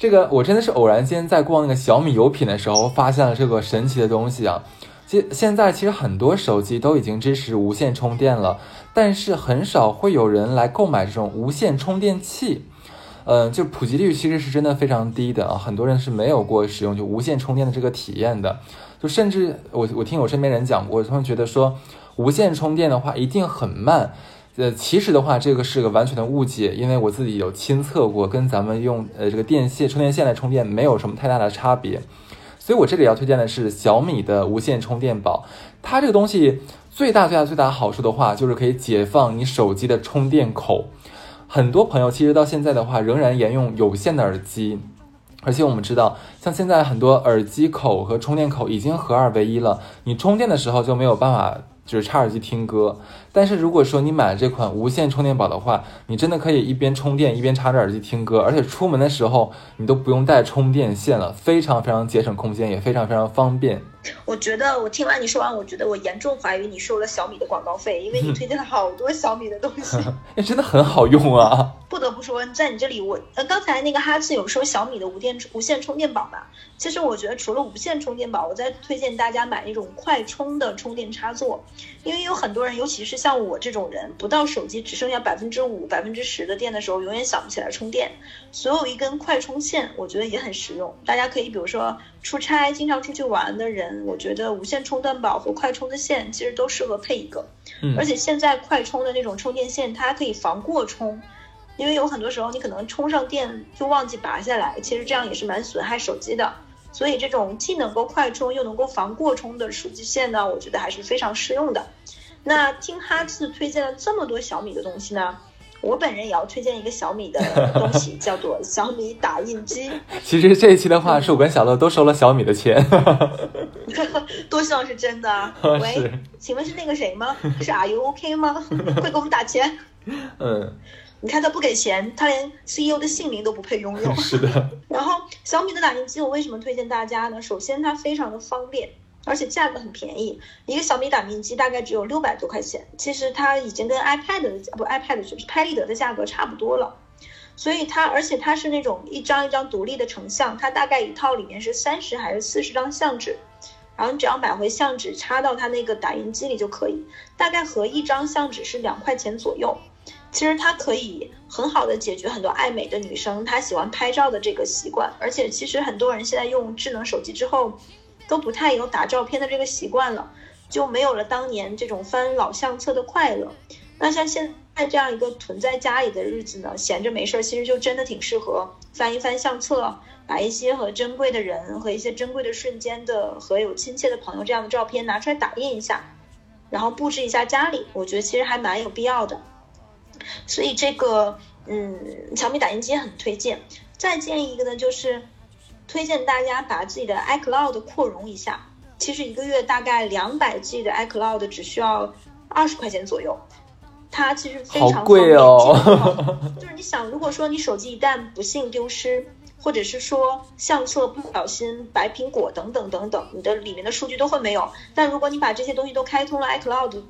这个我真的是偶然间在逛那个小米有品的时候，发现了这个神奇的东西啊！现现在其实很多手机都已经支持无线充电了，但是很少会有人来购买这种无线充电器。嗯，就普及率其实是真的非常低的啊，很多人是没有过使用就无线充电的这个体验的。就甚至我我听我身边人讲过，他们觉得说无线充电的话一定很慢。呃，其实的话，这个是个完全的误解，因为我自己有亲测过，跟咱们用呃这个电线充电线来充电没有什么太大的差别。所以我这里要推荐的是小米的无线充电宝，它这个东西最大最大最大好处的话，就是可以解放你手机的充电口。很多朋友其实到现在的话，仍然沿用有线的耳机，而且我们知道，像现在很多耳机口和充电口已经合二为一了，你充电的时候就没有办法。就是插耳机听歌，但是如果说你买了这款无线充电宝的话，你真的可以一边充电一边插着耳机听歌，而且出门的时候你都不用带充电线了，非常非常节省空间，也非常非常方便。我觉得我听完你说完，我觉得我严重怀疑你收了小米的广告费，因为你推荐了好多小米的东西，哎真的很好用啊。不得不说，在你这里，我呃刚才那个哈次有说小米的无电无线充电宝嘛？其实我觉得除了无线充电宝，我再推荐大家买那种快充的充电插座，因为有很多人，尤其是像我这种人，不到手机只剩下百分之五、百分之十的电的时候，永远想不起来充电。所有一根快充线，我觉得也很实用。大家可以比如说出差、经常出去玩的人，我觉得无线充电宝和快充的线其实都适合配一个。嗯。而且现在快充的那种充电线，它可以防过充。因为有很多时候你可能充上电就忘记拔下来，其实这样也是蛮损害手机的。所以这种既能够快充又能够防过充的数据线呢，我觉得还是非常适用的。那听哈次推荐了这么多小米的东西呢，我本人也要推荐一个小米的东西，叫做小米打印机。其实这一期的话，是我跟小乐都收了小米的钱。多希望是真的。喂，请问是那个谁吗？是 Are you OK 吗？会给我们打钱？嗯。你看他不给钱，他连 CEO 的姓名都不配拥有。是的。然后小米的打印机，我为什么推荐大家呢？首先它非常的方便，而且价格很便宜。一个小米打印机大概只有六百多块钱，其实它已经跟 iPad 的不 iPad 就是拍立得的价格差不多了。所以它，而且它是那种一张一张独立的成像，它大概一套里面是三十还是四十张相纸，然后你只要买回相纸插到它那个打印机里就可以，大概合一张相纸是两块钱左右。其实它可以很好的解决很多爱美的女生她喜欢拍照的这个习惯，而且其实很多人现在用智能手机之后，都不太有打照片的这个习惯了，就没有了当年这种翻老相册的快乐。那像现在这样一个囤在家里的日子呢，闲着没事儿，其实就真的挺适合翻一翻相册，把一些和珍贵的人和一些珍贵的瞬间的和有亲切的朋友这样的照片拿出来打印一下，然后布置一下家里，我觉得其实还蛮有必要的。所以这个，嗯，小米打印机很推荐。再建议一个呢，就是推荐大家把自己的 iCloud 扩容一下。其实一个月大概两百 G 的 iCloud 只需要二十块钱左右，它其实非常贵哦。就是你想，如果说你手机一旦不幸丢失，或者是说相册不小心白苹果等等等等，你的里面的数据都会没有。但如果你把这些东西都开通了 iCloud。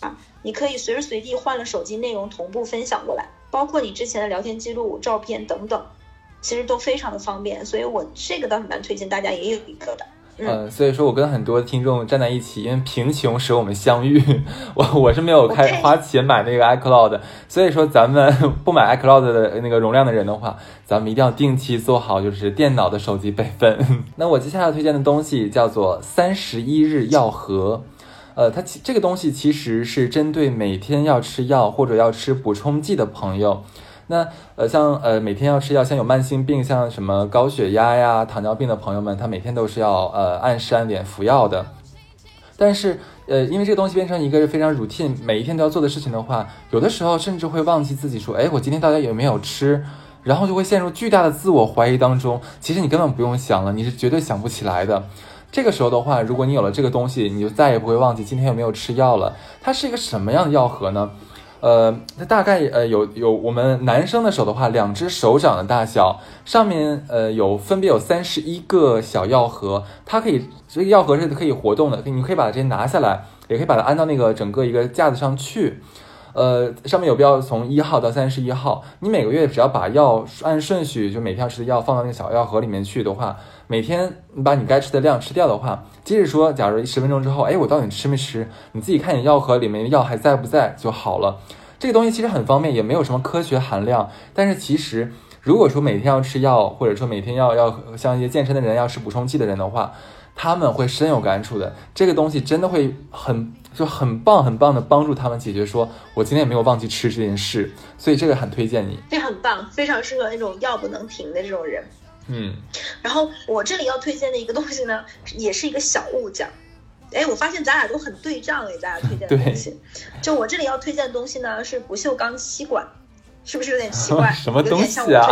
啊，你可以随时随地换了手机内容同步分享过来，包括你之前的聊天记录、照片等等。其实都非常的方便，所以我这个倒是蛮推荐大家也有一个的。嗯，所以说我跟很多听众站在一起，因为贫穷使我们相遇。我我是没有开花钱买那个 iCloud，所以说咱们 不买 iCloud 的那个容量的人的话，咱们一定要定期做好就是电脑的手机备份。那我接下来推荐的东西叫做三十一日药盒，呃，它其这个东西其实是针对每天要吃药或者要吃补充剂的朋友。那呃，像呃每天要吃药，像有慢性病，像什么高血压呀、糖尿病的朋友们，他每天都是要呃按时按点服药的。但是呃，因为这个东西变成一个非常 routine，每一天都要做的事情的话，有的时候甚至会忘记自己说，哎，我今天到底有没有吃？然后就会陷入巨大的自我怀疑当中。其实你根本不用想了，你是绝对想不起来的。这个时候的话，如果你有了这个东西，你就再也不会忘记今天有没有吃药了。它是一个什么样的药盒呢？呃，它大概呃有有我们男生的手的话，两只手掌的大小，上面呃有分别有三十一个小药盒，它可以这个药盒是可以活动的，你可以把这些拿下来，也可以把它安到那个整个一个架子上去。呃，上面有标从一号到三十一号，你每个月只要把药按顺序，就每天吃的药放到那个小药盒里面去的话，每天你把你该吃的量吃掉的话，即使说假如十分钟之后，哎，我到底吃没吃？你自己看你药盒里面的药还在不在就好了。这个东西其实很方便，也没有什么科学含量。但是其实，如果说每天要吃药，或者说每天要要像一些健身的人要吃补充剂的人的话，他们会深有感触的。这个东西真的会很就很棒很棒的帮助他们解决，说我今天也没有忘记吃这件事，所以这个很推荐你。这很棒，非常适合那种药不能停的这种人。嗯。然后我这里要推荐的一个东西呢，也是一个小物件。哎，我发现咱俩都很对账给大家推荐的 东西。就我这里要推荐的东西呢，是不锈钢吸管，是不是有点奇怪？什么东西啊？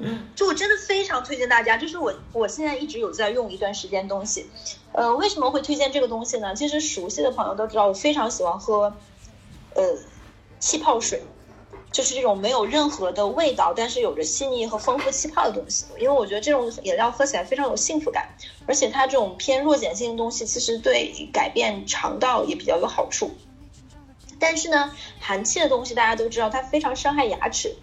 嗯就我真的非常推荐大家，就是我我现在一直有在用一段时间东西。呃，为什么会推荐这个东西呢？其实熟悉的朋友都知道，我非常喜欢喝呃气泡水，就是这种没有任何的味道，但是有着细腻和丰富气泡的东西。因为我觉得这种饮料喝起来非常有幸福感，而且它这种偏弱碱性的东西，其实对改变肠道也比较有好处。但是呢，含气的东西大家都知道，它非常伤害牙齿。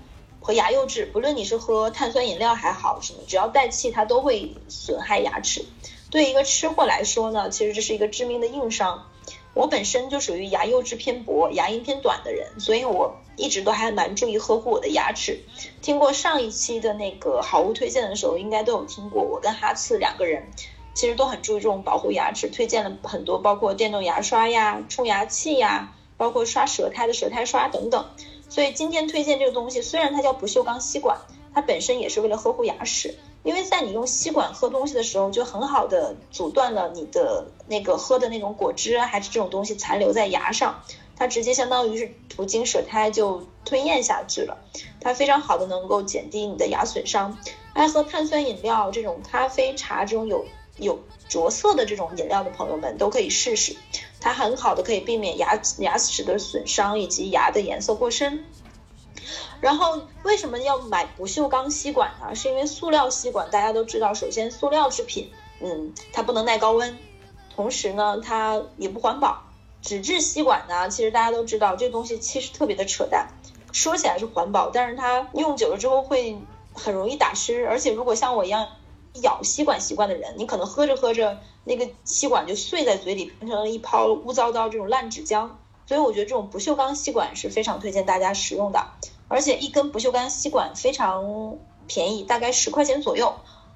和牙釉质，不论你是喝碳酸饮料还好什么，只要带气，它都会损害牙齿。对一个吃货来说呢，其实这是一个致命的硬伤。我本身就属于牙釉质偏薄、牙龈偏短的人，所以我一直都还蛮注意呵护我的牙齿。听过上一期的那个好物推荐的时候，应该都有听过。我跟哈次两个人其实都很注意这种保护牙齿，推荐了很多，包括电动牙刷呀、冲牙器呀，包括刷舌苔的舌苔刷等等。所以今天推荐这个东西，虽然它叫不锈钢吸管，它本身也是为了呵护牙齿。因为在你用吸管喝东西的时候，就很好的阻断了你的那个喝的那种果汁啊，还是这种东西残留在牙上，它直接相当于是途经舌苔就吞咽下去了。它非常好的能够减低你的牙损伤。爱喝碳酸饮料、这种咖啡、茶这种有有着色的这种饮料的朋友们都可以试试。它很好的可以避免牙牙齿的损伤以及牙的颜色过深。然后为什么要买不锈钢吸管呢？是因为塑料吸管大家都知道，首先塑料制品，嗯，它不能耐高温，同时呢它也不环保。纸质吸管呢，其实大家都知道这东西其实特别的扯淡，说起来是环保，但是它用久了之后会很容易打湿，而且如果像我一样咬吸管习惯的人，你可能喝着喝着。那个吸管就碎在嘴里，变成了一泡污糟糟这种烂纸浆。所以我觉得这种不锈钢吸管是非常推荐大家使用的，而且一根不锈钢吸管非常便宜，大概十块钱左右。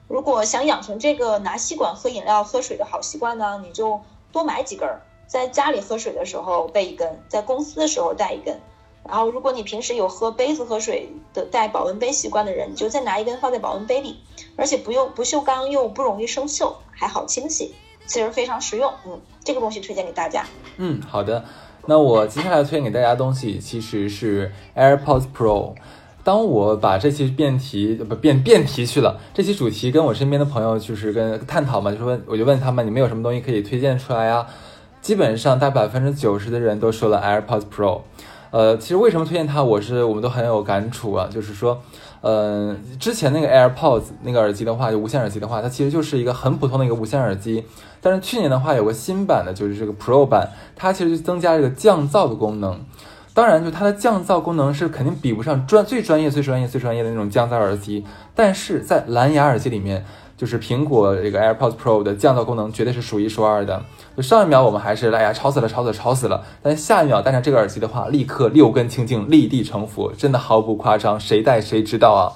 如果想养成这个拿吸管喝饮料、喝水的好习惯呢，你就多买几根，在家里喝水的时候备一根，在公司的时候带一根。然后如果你平时有喝杯子喝水的带保温杯习惯的人，你就再拿一根放在保温杯里，而且不用不锈钢又不容易生锈。还好清洗，其实非常实用。嗯，这个东西推荐给大家。嗯，好的。那我接下来推荐给大家的东西其实是 AirPods Pro。当我把这期辩题不辩辩题去了，这期主题跟我身边的朋友就是跟探讨嘛，就是问我就问他们，你们有什么东西可以推荐出来呀？基本上大百分之九十的人都说了 AirPods Pro。呃，其实为什么推荐它，我是我们都很有感触啊，就是说。呃，之前那个 AirPods 那个耳机的话，就无线耳机的话，它其实就是一个很普通的一个无线耳机。但是去年的话，有个新版的，就是这个 Pro 版，它其实就增加这个降噪的功能。当然，就它的降噪功能是肯定比不上专最专业、最专业、最专业的那种降噪耳机，但是在蓝牙耳机里面，就是苹果这个 AirPods Pro 的降噪功能绝对是数一数二的。就上一秒我们还是哎呀吵死了、吵死了、吵死了，但下一秒戴上这个耳机的话，立刻六根清净、立地成佛，真的毫不夸张，谁戴谁知道啊！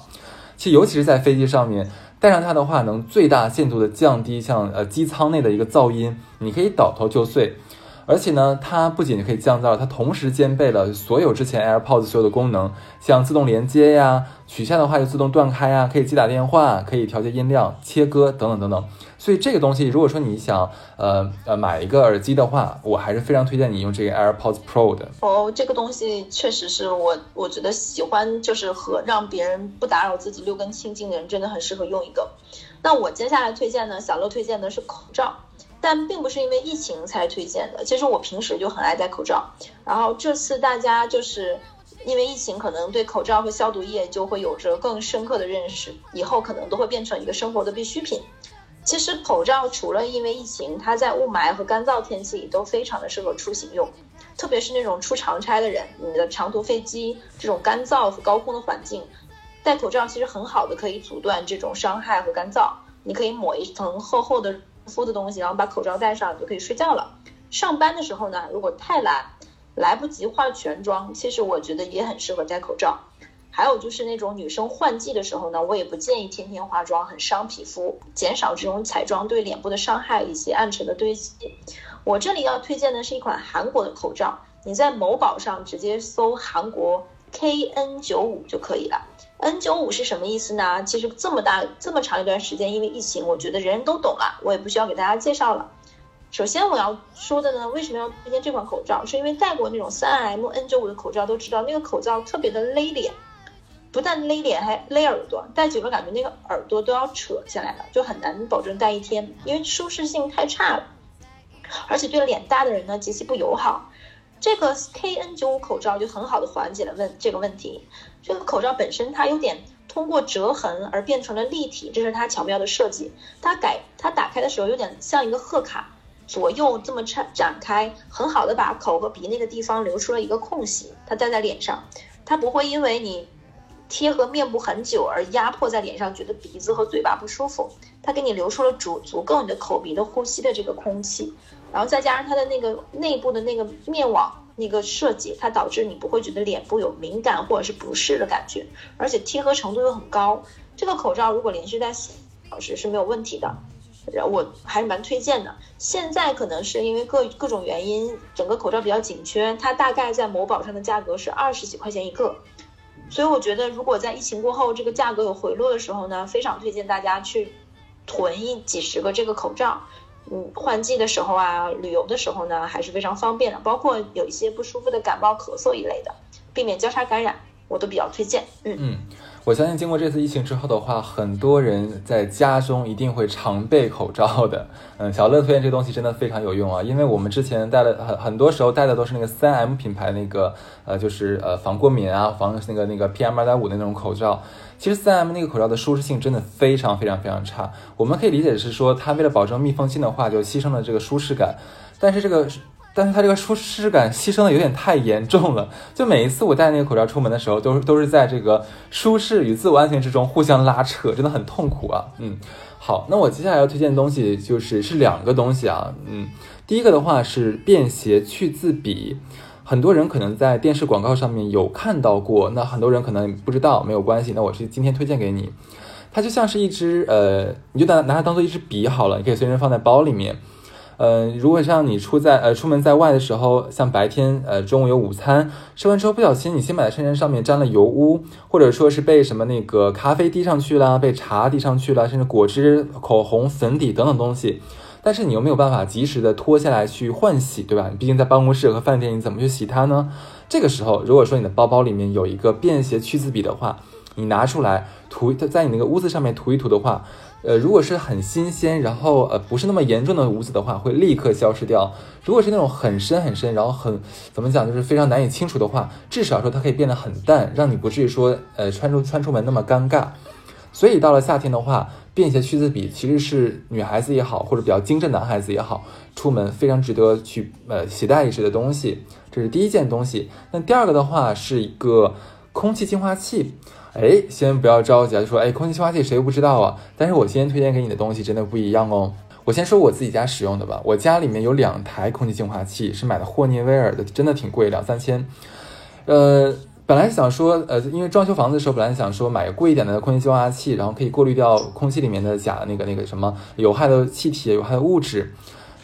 其实尤其是在飞机上面戴上它的话，能最大限度的降低像呃机舱内的一个噪音，你可以倒头就睡。而且呢，它不仅可以降噪，它同时兼备了所有之前 AirPods 所有的功能，像自动连接呀，取下的话就自动断开呀，可以接打电话，可以调节音量、切歌等等等等。所以这个东西，如果说你想呃呃买一个耳机的话，我还是非常推荐你用这个 AirPods Pro 的。哦，这个东西确实是我我觉得喜欢，就是和让别人不打扰自己六根清净的人，真的很适合用一个。那我接下来推荐呢，小乐推荐的是口罩。但并不是因为疫情才推荐的，其实我平时就很爱戴口罩。然后这次大家就是因为疫情，可能对口罩和消毒液就会有着更深刻的认识，以后可能都会变成一个生活的必需品。其实口罩除了因为疫情，它在雾霾和干燥天气里都非常的适合出行用，特别是那种出长差的人，你的长途飞机这种干燥和高空的环境，戴口罩其实很好的可以阻断这种伤害和干燥。你可以抹一层厚厚的。敷的东西，然后把口罩戴上就可以睡觉了。上班的时候呢，如果太懒，来不及化全妆，其实我觉得也很适合戴口罩。还有就是那种女生换季的时候呢，我也不建议天天化妆，很伤皮肤，减少这种彩妆对脸部的伤害以及暗沉的堆积。我这里要推荐的是一款韩国的口罩，你在某宝上直接搜韩国 KN95 就可以了。N 九五是什么意思呢？其实这么大这么长一段时间，因为疫情，我觉得人人都懂了，我也不需要给大家介绍了。首先我要说的呢，为什么要推荐这款口罩？是因为戴过那种三 M N 九五的口罩都知道，那个口罩特别的勒脸，不但勒脸，还勒耳朵，戴久了感觉那个耳朵都要扯下来了，就很难保证戴一天，因为舒适性太差了，而且对脸大的人呢极其不友好。这个 KN 九五口罩就很好的缓解了问这个问题。这个口罩本身它有点通过折痕而变成了立体，这是它巧妙的设计。它改它打开的时候有点像一个贺卡，左右这么展展开，很好的把口和鼻那个地方留出了一个空隙。它戴在脸上，它不会因为你贴合面部很久而压迫在脸上，觉得鼻子和嘴巴不舒服。它给你留出了足足够你的口鼻的呼吸的这个空气。然后再加上它的那个内部的那个面网那个设计，它导致你不会觉得脸部有敏感或者是不适的感觉，而且贴合程度又很高。这个口罩如果连续戴四小时是没有问题的，我还是蛮推荐的。现在可能是因为各各种原因，整个口罩比较紧缺，它大概在某宝上的价格是二十几块钱一个，所以我觉得如果在疫情过后这个价格有回落的时候呢，非常推荐大家去囤一几十个这个口罩。嗯，换季的时候啊，旅游的时候呢，还是非常方便的。包括有一些不舒服的感冒、咳嗽一类的，避免交叉感染，我都比较推荐。嗯嗯，我相信经过这次疫情之后的话，很多人在家中一定会常备口罩的。嗯，小乐推荐这东西真的非常有用啊，因为我们之前戴了很很多时候戴的都是那个三 M 品牌那个呃，就是呃防过敏啊，防那个那个 PM 二点五的那种口罩。其实三 M 那个口罩的舒适性真的非常非常非常差，我们可以理解是说，它为了保证密封性的话，就牺牲了这个舒适感。但是这个，但是它这个舒适感牺牲的有点太严重了。就每一次我戴那个口罩出门的时候，都是都是在这个舒适与自我安全之中互相拉扯，真的很痛苦啊。嗯，好，那我接下来要推荐的东西就是是两个东西啊。嗯，第一个的话是便携去渍笔。很多人可能在电视广告上面有看到过，那很多人可能不知道，没有关系。那我是今天推荐给你，它就像是一支呃，你就拿拿它当做一支笔好了，你可以随身放在包里面。嗯，如果像你出在呃出门在外的时候，像白天呃中午有午餐吃完之后，不小心你新买的衬衫上面沾了油污，或者说是被什么那个咖啡滴上去了，被茶滴上去了，甚至果汁、口红、粉底等等东西。但是你又没有办法及时的脱下来去换洗，对吧？毕竟在办公室和饭店，你怎么去洗它呢？这个时候，如果说你的包包里面有一个便携去渍笔的话，你拿出来涂，在你那个污渍上面涂一涂的话，呃，如果是很新鲜，然后呃不是那么严重的污渍的话，会立刻消失掉。如果是那种很深很深，然后很怎么讲，就是非常难以清除的话，至少说它可以变得很淡，让你不至于说呃穿出穿出门那么尴尬。所以到了夏天的话。便携去渍笔其实是女孩子也好，或者比较精致男孩子也好，出门非常值得去呃携带一些的东西。这是第一件东西。那第二个的话是一个空气净化器。哎，先不要着急啊，就说哎，空气净化器谁不知道啊？但是我今天推荐给你的东西真的不一样哦。我先说我自己家使用的吧，我家里面有两台空气净化器，是买的霍尼韦尔的，真的挺贵，两三千。呃，本来想说，呃，因为装修房子的时候，本来想说买个贵一点的空气净化器，然后可以过滤掉空气里面的假那个那个什么有害的气体、有害的物质。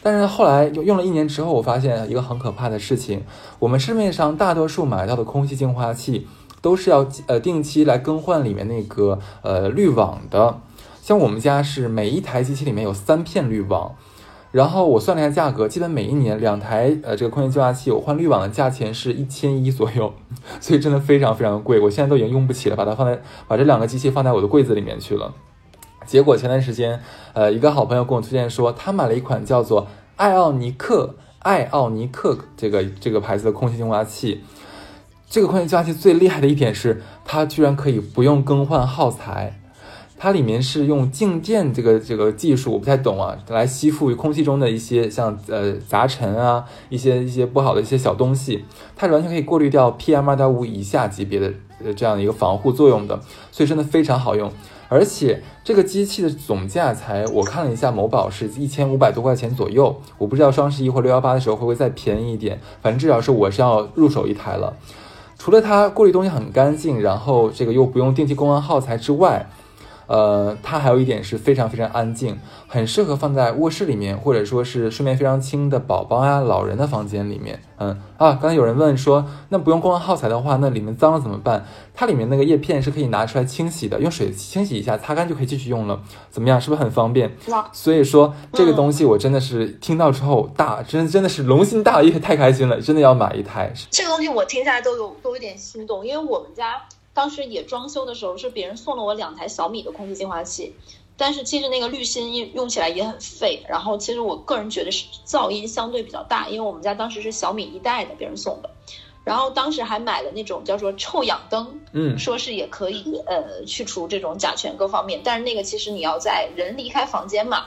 但是后来用用了一年之后，我发现一个很可怕的事情，我们市面上大多数买到的空气净化器都是要呃定期来更换里面那个呃滤网的。像我们家是每一台机器里面有三片滤网，然后我算了一下价格，基本每一年两台呃这个空气净化器我换滤网的价钱是一千一左右，所以真的非常非常贵。我现在都已经用不起了，把它放在把这两个机器放在我的柜子里面去了。结果前段时间，呃，一个好朋友跟我推荐说，他买了一款叫做艾奥尼克艾奥尼克这个这个牌子的空气净化器。这个空气净化器最厉害的一点是，它居然可以不用更换耗材。它里面是用静电这个这个技术，我不太懂啊，来吸附空气中的一些像呃杂尘啊，一些一些不好的一些小东西，它完全可以过滤掉 PM 二点五以下级别的呃这样的一个防护作用的，所以真的非常好用。而且这个机器的总价才我看了一下，某宝是一千五百多块钱左右，我不知道双十一或六幺八的时候会不会再便宜一点，反正至少是我是要入手一台了。除了它过滤东西很干净，然后这个又不用定期更换耗材之外。呃，它还有一点是非常非常安静，很适合放在卧室里面，或者说是睡眠非常轻的宝宝呀、老人的房间里面。嗯啊，刚才有人问说，那不用更换耗材的话，那里面脏了怎么办？它里面那个叶片是可以拿出来清洗的，用水清洗一下，擦干就可以继续用了。怎么样，是不是很方便？所以说这个东西我真的是听到之后大真真的是龙心大悦，太开心了，真的要买一台。这个东西我听下来都有都有点心动，因为我们家。当时也装修的时候，是别人送了我两台小米的空气净化器，但是其实那个滤芯用用起来也很费。然后其实我个人觉得是噪音相对比较大，因为我们家当时是小米一代的，别人送的。然后当时还买了那种叫做臭氧灯，嗯，说是也可以呃去除这种甲醛各方面。但是那个其实你要在人离开房间嘛，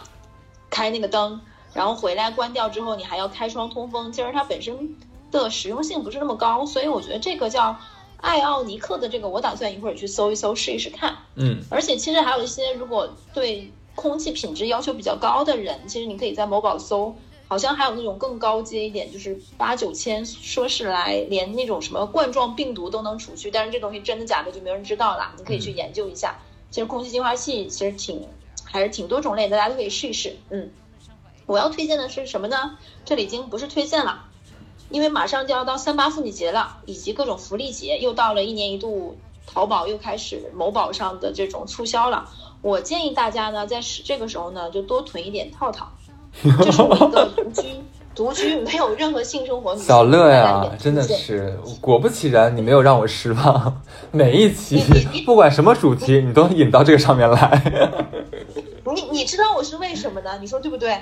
开那个灯，然后回来关掉之后，你还要开窗通风，其实它本身的实用性不是那么高。所以我觉得这个叫。艾奥尼克的这个，我打算一会儿去搜一搜，试一试看。嗯，而且其实还有一些，如果对空气品质要求比较高的人，其实你可以在某宝搜，好像还有那种更高阶一点，就是八九千，说是来连那种什么冠状病毒都能除去，但是这东西真的假的就没人知道了。你可以去研究一下。其实空气净化器其实挺还是挺多种类，大家都可以试一试。嗯，我要推荐的是什么呢？这里已经不是推荐了。因为马上就要到三八妇女节了，以及各种福利节，又到了一年一度，淘宝又开始某宝上的这种促销了。我建议大家呢，在这个时候呢，就多囤一点套套。这是我一个独居，独居没有任何性生活。小乐呀，真的是，果不其然，你没有让我失望。每一期 不管什么主题，你都引到这个上面来。你你知道我是为什么呢？你说对不对？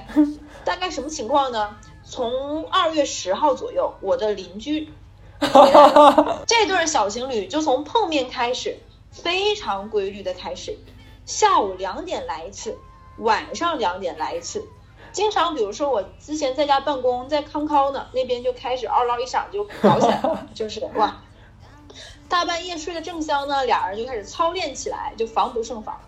大概什么情况呢？从二月十号左右，我的邻居，这对小情侣就从碰面开始，非常规律的开始，下午两点来一次，晚上两点来一次，经常比如说我之前在家办公，在康康呢，那边就开始嗷唠一嗓就搞起来了，就是哇，大半夜睡得正香呢，俩人就开始操练起来，就防不胜防。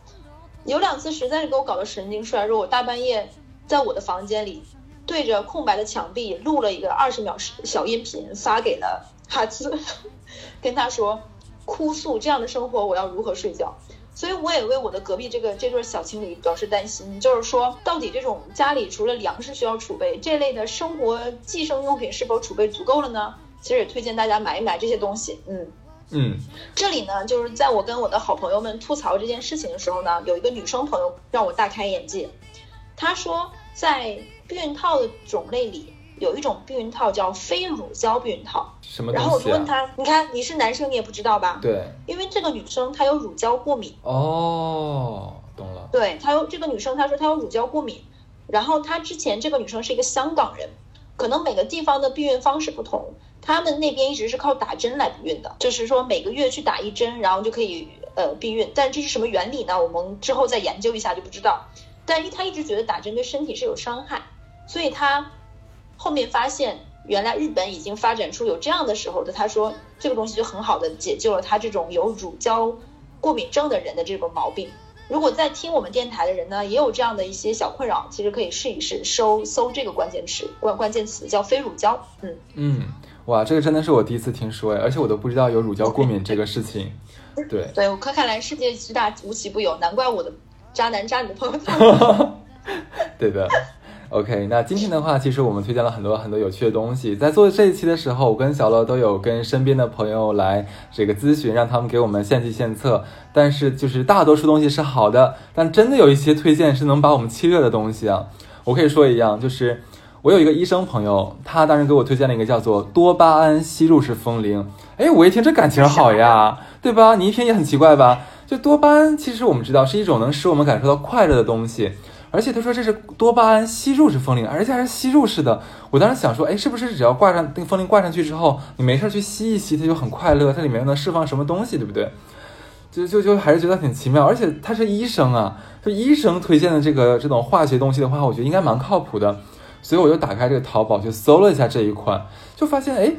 有两次实在是给我搞得神经衰弱，我大半夜在我的房间里。对着空白的墙壁录了一个二十秒小音频，发给了哈兹，跟他说哭诉这样的生活我要如何睡觉。所以我也为我的隔壁这个这对小情侣表示担心，就是说到底这种家里除了粮食需要储备，这类的生活计生用品是否储备足够了呢？其实也推荐大家买一买这些东西。嗯嗯，这里呢就是在我跟我的好朋友们吐槽这件事情的时候呢，有一个女生朋友让我大开眼界，她说在。避孕套的种类里有一种避孕套叫非乳胶避孕套，什么然后我就问他，你看你是男生你也不知道吧？对，因为这个女生她有乳胶过敏。哦，懂了。对，她有这个女生她说她有乳胶过敏，然后她之前这个女生是一个香港人，可能每个地方的避孕方式不同，他们那边一直是靠打针来避孕的，就是说每个月去打一针，然后就可以呃避孕。但这是什么原理呢？我们之后再研究一下就不知道。但是她一直觉得打针对身体是有伤害。所以他后面发现原来日本已经发展出有这样的时候的，他说这个东西就很好的解救了他这种有乳胶过敏症的人的这个毛病。如果在听我们电台的人呢，也有这样的一些小困扰，其实可以试一试，搜搜这个关键词关关键词叫非乳胶。嗯嗯，哇，这个真的是我第一次听说哎，而且我都不知道有乳胶过敏这个事情。对，对我看看来世界之大无奇不有，难怪我的渣男渣女朋友。对的。OK，那今天的话，其实我们推荐了很多很多有趣的东西。在做这一期的时候，我跟小乐都有跟身边的朋友来这个咨询，让他们给我们献计献策。但是就是大多数东西是好的，但真的有一些推荐是能把我们气热的东西啊。我可以说一样，就是我有一个医生朋友，他当时给我推荐了一个叫做多巴胺吸入式风铃。哎，我一听这感情好呀，对吧？你一听也很奇怪吧？就多巴胺，其实我们知道是一种能使我们感受到快乐的东西。而且他说这是多巴胺吸入式风铃，而且还是吸入式的。我当时想说，哎，是不是只要挂上那个风铃挂上去之后，你没事去吸一吸，它就很快乐？它里面能释放什么东西，对不对？就就就还是觉得挺奇妙。而且他是医生啊，就医生推荐的这个这种化学东西的话，我觉得应该蛮靠谱的。所以我就打开这个淘宝去搜了一下这一款，就发现，哎，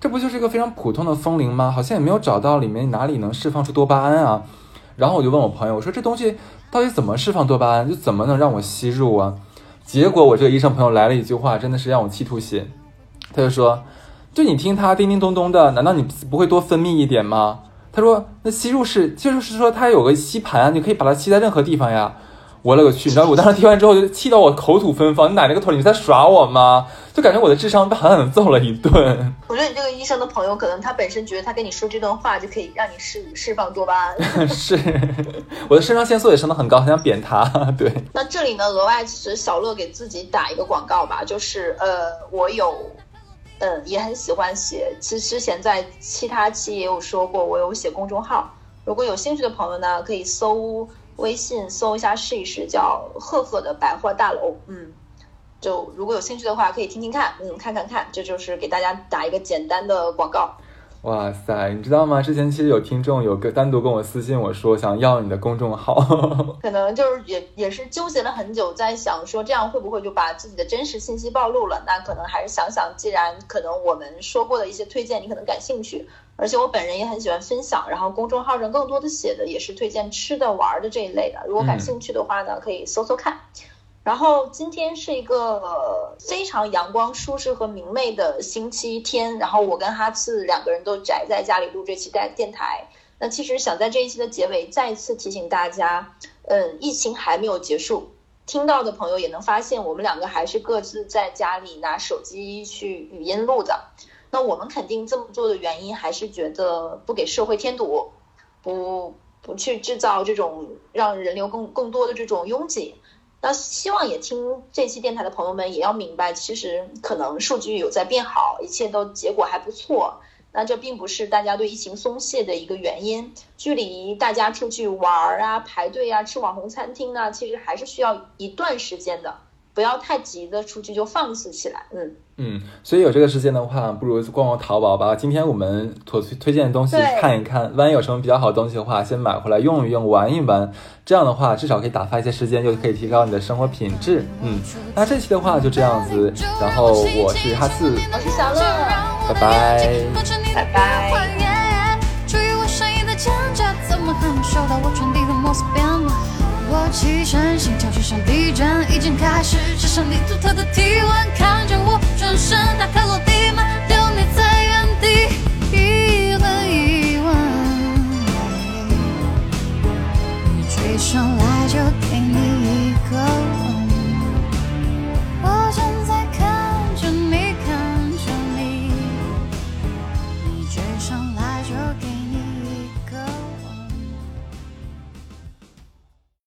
这不就是一个非常普通的风铃吗？好像也没有找到里面哪里能释放出多巴胺啊。然后我就问我朋友，我说这东西。到底怎么释放多巴胺？就怎么能让我吸入啊？结果我这个医生朋友来了一句话，真的是让我气吐血。他就说：“就你听它叮叮咚咚的，难道你不会多分泌一点吗？”他说：“那吸入是，就是说它有个吸盘，你可以把它吸在任何地方呀。”我勒个去！你知道我当时听完之后就气到我口吐芬芳。你奶奶个头！你在耍我吗？就感觉我的智商被狠狠揍了一顿。我觉得你这个医生的朋友，可能他本身觉得他跟你说这段话就可以让你释释放多巴胺。是，我的肾上腺素也升得很高，很想扁他。对。那这里呢，额外其实小乐给自己打一个广告吧，就是呃，我有，嗯，也很喜欢写。其实之前在其他期也有说过，我有写公众号。如果有兴趣的朋友呢，可以搜。微信搜一下试一试，叫赫赫的百货大楼。嗯，就如果有兴趣的话，可以听听看，嗯，看看看，这就是给大家打一个简单的广告。哇塞，你知道吗？之前其实有听众有个单独跟我私信我说想要你的公众号，可能就是也也是纠结了很久，在想说这样会不会就把自己的真实信息暴露了？那可能还是想想，既然可能我们说过的一些推荐你可能感兴趣。而且我本人也很喜欢分享，然后公众号上更多的写的也是推荐吃的玩的这一类的。如果感兴趣的话呢，可以搜搜看。然后今天是一个非常阳光、舒适和明媚的星期天，然后我跟哈次两个人都宅在家里录这期电电台。那其实想在这一期的结尾再次提醒大家，嗯，疫情还没有结束，听到的朋友也能发现，我们两个还是各自在家里拿手机去语音录的。那我们肯定这么做的原因，还是觉得不给社会添堵，不不去制造这种让人流更更多的这种拥挤。那希望也听这期电台的朋友们也要明白，其实可能数据有在变好，一切都结果还不错。那这并不是大家对疫情松懈的一个原因。距离大家出去玩啊、排队啊、吃网红餐厅呢，其实还是需要一段时间的。不要太急的出去就放肆起来，嗯嗯，所以有这个时间的话，不如逛逛淘宝吧。今天我们所推荐的东西看一看，万一有什么比较好的东西的话，先买回来用一用，玩一玩。这样的话，至少可以打发一些时间，又可以提高你的生活品质。嗯，那这期的话就这样子。然后我是哈四，我是小乐，拜拜，拜拜。我起身，心跳就像地震，已经开始。身上你独特的体温，看着我转身，打开落地门，留你在原地，一问一问。你追上来就给你。